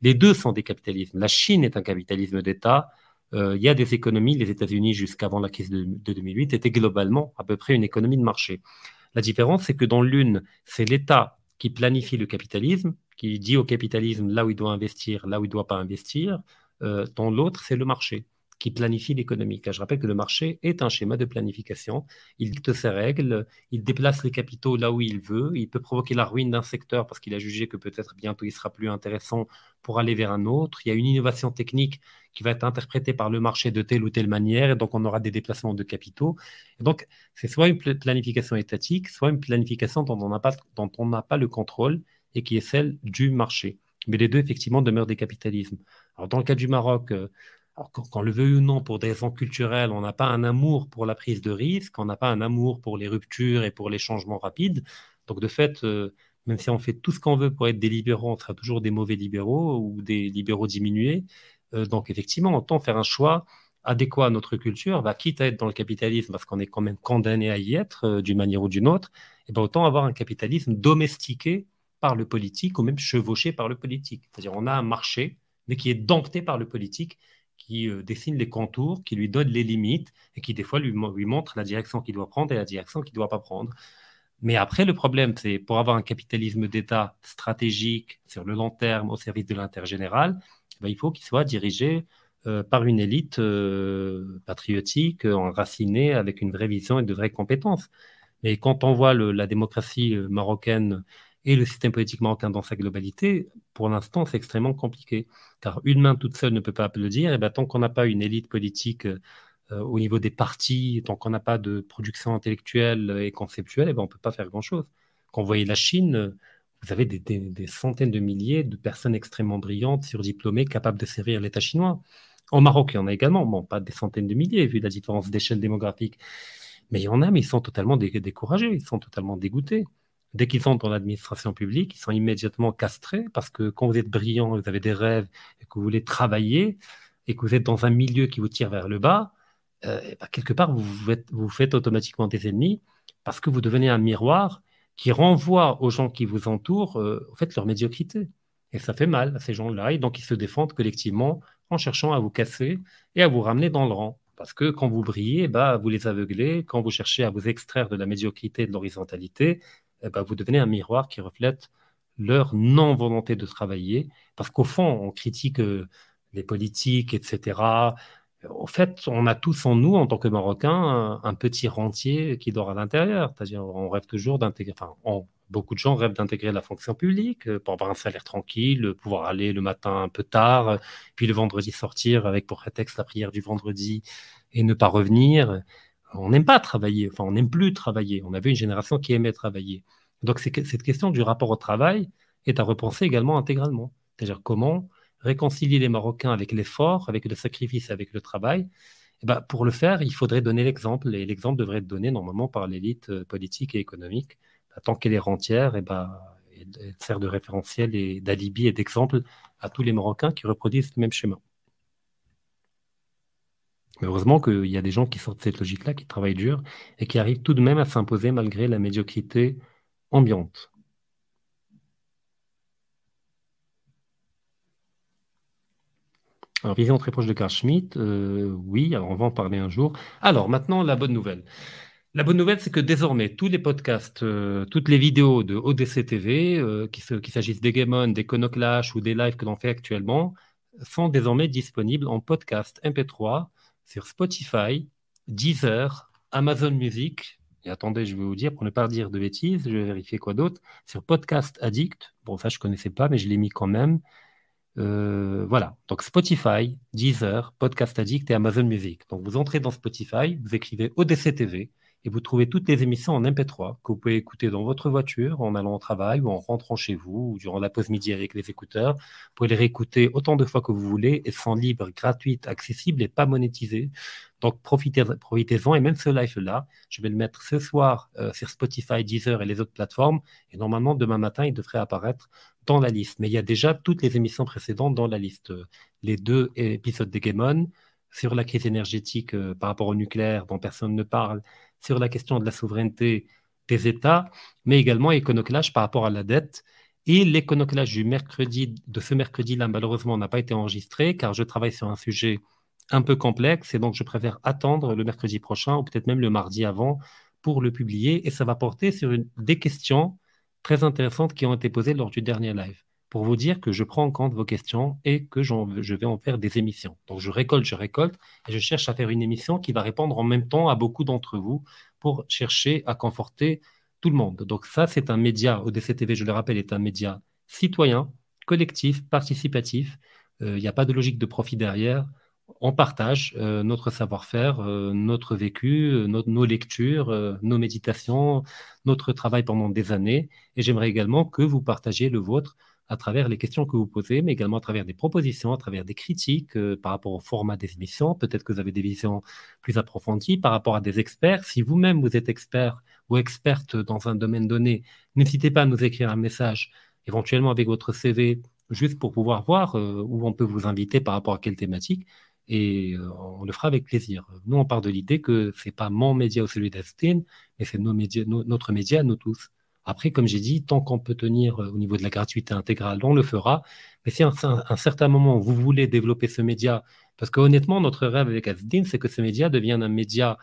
Les deux sont des capitalismes. La Chine est un capitalisme d'État. Euh, il y a des économies, les États-Unis, jusqu'avant la crise de 2008, étaient globalement à peu près une économie de marché. La différence, c'est que dans l'une, c'est l'État qui planifie le capitalisme, qui dit au capitalisme là où il doit investir, là où il ne doit pas investir. Euh, dans l'autre, c'est le marché. qui planifie l'économie. Je rappelle que le marché est un schéma de planification. Il dicte ses règles, il déplace les capitaux là où il veut, il peut provoquer la ruine d'un secteur parce qu'il a jugé que peut-être bientôt il sera plus intéressant pour aller vers un autre. Il y a une innovation technique qui va être interprétée par le marché de telle ou telle manière, et donc on aura des déplacements de capitaux. Donc, c'est soit une planification étatique, soit une planification dont on n'a pas, dont on n'a pas le contrôle et qui est celle du marché. Mais les deux, effectivement, demeurent des capitalismes. Alors, dans le cas du Maroc, euh, alors, qu'on le veuille ou non, pour des raisons culturelles, on n'a pas un amour pour la prise de risque, on n'a pas un amour pour les ruptures et pour les changements rapides. Donc, de fait, euh, même si on fait tout ce qu'on veut pour être des libéraux, on sera toujours des mauvais libéraux ou des libéraux diminués. Euh, donc, effectivement, autant faire un choix adéquat à notre culture, bah, quitte à être dans le capitalisme, parce qu'on est quand même condamné à y être euh, d'une manière ou d'une autre, et ben autant avoir un capitalisme domestiqué par le politique ou même chevauché par le politique. C'est-à-dire on a un marché, mais qui est dompté par le politique qui euh, dessine les contours, qui lui donne les limites et qui des fois lui, montre la direction qu'il doit prendre et la direction qu'il ne doit pas prendre. Mais après, le problème, c'est pour avoir un capitalisme d'État stratégique sur le long terme au service de l'intérêt général, eh ben, il faut qu'il soit dirigé euh, par une élite euh, patriotique, enracinée, avec une vraie vision et de vraies compétences. Mais quand on voit la démocratie marocaine et le système politique marocain dans sa globalité, pour l'instant, c'est extrêmement compliqué. Car une main toute seule ne peut pas applaudir. Et bien, tant qu'on n'a pas une élite politique euh, au niveau des partis, tant qu'on n'a pas de production intellectuelle et conceptuelle, ben, on ne peut pas faire grand-chose. Quand vous voyez la Chine, vous avez des, centaines de milliers de personnes extrêmement brillantes, surdiplômées, capables de servir l'État chinois. En Maroc, il y en a également, bon, pas des centaines de milliers, vu la différence d'échelle démographique. Mais il y en a, mais ils sont totalement découragés, ils sont totalement dégoûtés. Dès qu'ils entrent dans l'administration publique, ils sont immédiatement castrés parce que quand vous êtes brillant, vous avez des rêves et que vous voulez travailler et que vous êtes dans un milieu qui vous tire vers le bas, euh, bah, quelque part, vous, vous, faites, automatiquement des ennemis parce que vous devenez un miroir qui renvoie aux gens qui vous entourent euh, fait, leur médiocrité. Et ça fait mal à ces gens-là. Et donc, ils se défendent collectivement en cherchant à vous casser et à vous ramener dans le rang. Parce que quand vous brillez, bah, vous les aveuglez. Quand vous cherchez à vous extraire de la médiocrité et de l'horizontalité, eh ben, vous devenez un miroir qui reflète leur non-volonté de travailler. Parce qu'au fond, on critique euh, les politiques, etc. Au fait, on a tous en nous, en tant que Marocains, un, petit rentier qui dort à l'intérieur. C'est-à-dire, on rêve toujours d'intégrer, enfin, beaucoup de gens rêvent d'intégrer la fonction publique euh, pour avoir un salaire tranquille, pouvoir aller le matin un peu tard, puis le vendredi sortir avec pour prétexte la prière du vendredi et ne pas revenir on n'aime pas travailler, enfin on n'aime plus travailler. On avait une génération qui aimait travailler. Donc cette question du rapport au travail est à repenser également intégralement. C'est-à-dire comment réconcilier les Marocains avec l'effort, avec le sacrifice, avec le travail. Et eh ben, pour le faire, il faudrait donner l'exemple, et l'exemple devrait être donné normalement par l'élite euh, politique et économique. Bah, tant qu'elle est rentière, et eh ben, elle sert de référentiel et d'alibi et d'exemple à tous les Marocains qui reproduisent le même schéma. Mais heureusement qu'il y a des gens qui sortent de cette logique-là, qui travaillent dur et qui arrivent tout de même à s'imposer malgré la médiocrité ambiante. Alors, vision très proche de Carl Schmitt, euh, oui, alors on va en parler un jour. Alors, maintenant, la bonne nouvelle. La bonne nouvelle, c'est que désormais, tous les podcasts, euh, toutes les vidéos de ODC TV, euh, qu'il s'agisse des Game On, des Conoclash ou des lives que l'on fait actuellement, sont désormais disponibles en podcast MP3 sur Spotify, Deezer, Amazon Music, et attendez, je vais vous dire, pour ne pas dire de bêtises, je vais vérifier quoi d'autre, sur Podcast Addict, bon ça je ne connaissais pas, mais je l'ai mis quand même. Euh, voilà, donc Spotify, Deezer, Podcast Addict et Amazon Music. Donc vous entrez dans Spotify, vous écrivez ODC TV, et vous trouvez toutes les émissions en MP3 que vous pouvez écouter dans votre voiture, en allant au travail ou en rentrant chez vous, ou durant la pause midi avec les écouteurs. Vous pouvez les réécouter autant de fois que vous voulez et sont libres, gratuites, accessibles et pas monétisées. Donc profitez-en et même ce live-là, je vais le mettre ce soir euh, sur Spotify, Deezer et les autres plateformes. Et normalement, demain matin, il devrait apparaître dans la liste. Mais il y a déjà toutes les émissions précédentes dans la liste. Les deux épisodes de Game On sur la crise énergétique euh, par rapport au nucléaire dont personne ne parle sur la question de la souveraineté des États, mais également Iconoclash par rapport à la dette. Et l'iconoclash du mercredi, de ce mercredi-là, malheureusement, n'a pas été enregistré car je travaille sur un sujet un peu complexe et donc je préfère attendre le mercredi prochain ou peut-être même le mardi avant pour le publier et ça va porter sur des questions très intéressantes qui ont été posées lors du dernier live. Pour vous dire que je prends en compte vos questions et que je vais en faire des émissions. Donc je récolte, je récolte et je cherche à faire une émission qui va répondre en même temps à beaucoup d'entre vous pour chercher à conforter tout le monde. Donc ça, c'est un média, ODCTV, je le rappelle, est un média citoyen, collectif, participatif. Euh, il n'y a pas de logique de profit derrière. On partage euh, notre savoir-faire, euh, notre vécu, nos lectures, nos méditations, notre travail pendant des années. Et j'aimerais également que vous partagiez le vôtre à travers les questions que vous posez, mais également à travers des propositions, à travers des critiques euh, par rapport au format des émissions. Peut-être que vous avez des visions plus approfondies par rapport à des experts. Si vous-même vous êtes expert ou experte dans un domaine donné, n'hésitez pas à nous écrire un message, éventuellement avec votre CV, juste pour pouvoir voir euh, où on peut vous inviter par rapport à quelle thématique. Et euh, on le fera avec plaisir. Nous, on part de l'idée que ce n'est pas mon média ou celui d'Astin, mais c'est nos médias, notre média, nous tous. Après, comme j'ai dit, tant qu'on peut tenir euh, au niveau de la gratuité intégrale, on le fera. Mais si à un, certain moment, vous voulez développer ce média, parce que honnêtement, notre rêve avec Asdin, c'est que ce média devienne un média,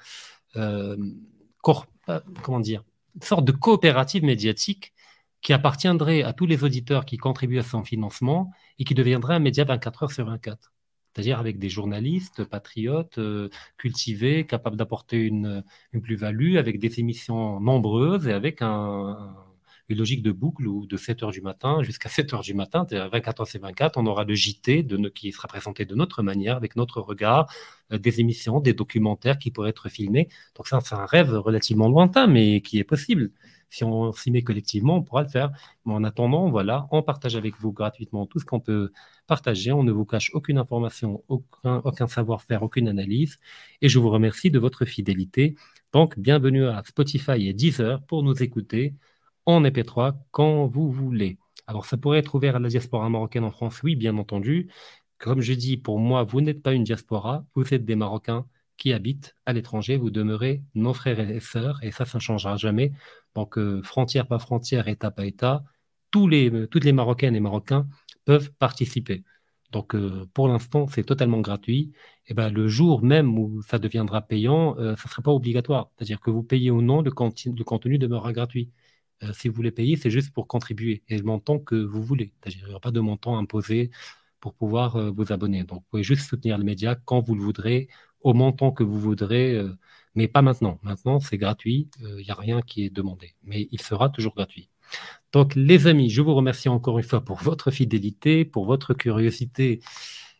euh, euh, comment dire, une sorte de coopérative médiatique qui appartiendrait à tous les auditeurs qui contribuent à son financement et qui deviendrait un média 24 heures sur 24 c'est-à-dire avec des journalistes patriotes, euh, cultivés, capables d'apporter une, plus-value, avec des émissions nombreuses et avec une logique de boucle où de 7 h du matin jusqu'à 7 h du matin, 24 h et 24, on aura le JT de, qui sera présenté de notre manière, avec notre regard, euh, des émissions, des documentaires qui pourraient être filmés. Donc ça, c'est un rêve relativement lointain, mais qui est possible. Si on s'y met collectivement, on pourra le faire. Mais en attendant, voilà, on partage avec vous gratuitement tout ce qu'on peut partager. On ne vous cache aucune information, aucun, savoir-faire, aucune analyse. Et je vous remercie de votre fidélité. Donc, bienvenue à Spotify et Deezer pour nous écouter en MP3 quand vous voulez. Alors, ça pourrait être ouvert à la diaspora marocaine en France, oui, bien entendu. Comme je dis, pour moi, vous n'êtes pas une diaspora, vous êtes des Marocains qui habitent à l'étranger, vous demeurez nos frères et sœurs, et ça, ça ne changera jamais. Donc, euh, frontière par frontière, État par État, tous les, euh, toutes les Marocaines et Marocains peuvent participer. Donc, euh, pour l'instant, c'est totalement gratuit. Et ben, le jour même où ça deviendra payant, ça ne sera pas obligatoire. C'est-à-dire que vous payez ou non, le, le contenu demeurera gratuit. si vous voulez payer, c'est juste pour contribuer et le montant que vous voulez. C'est-à-dire qu'il n'y aura pas de montant imposé pour pouvoir vous abonner. Donc, vous pouvez juste soutenir le média quand vous le voudrez, au montant que vous voudrez, euh, mais pas maintenant. Maintenant, c'est gratuit, il euh, n'y a rien qui est demandé, mais il sera toujours gratuit. Donc, les amis, je vous remercie encore une fois pour votre fidélité, pour votre curiosité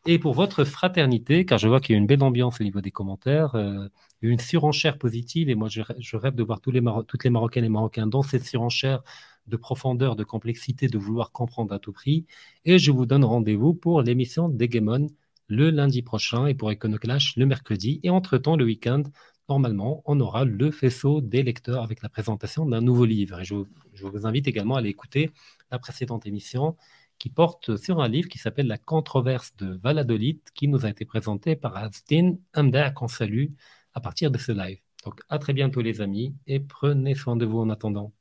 et pour votre fraternité, car je vois qu'il y a une belle ambiance au niveau des commentaires, euh, une surenchère positive, et moi je, rêve de voir tous les toutes les Marocaines et Marocains dans cette surenchère de profondeur, de complexité, de vouloir comprendre à tout prix. Et je vous donne rendez-vous pour l'émission d'Egemon le lundi prochain et pour Iconoclash le mercredi. Et entre-temps, le week-end, normalement, on aura le faisceau des lecteurs avec la présentation d'un nouveau livre. Et je, vous invite également à aller écouter la précédente émission qui porte sur un livre qui s'appelle La controverse de Valladolid, qui nous a été présenté par Astin Amder, qu'on salue à partir de ce live. Donc à très bientôt les amis et prenez soin de vous en attendant.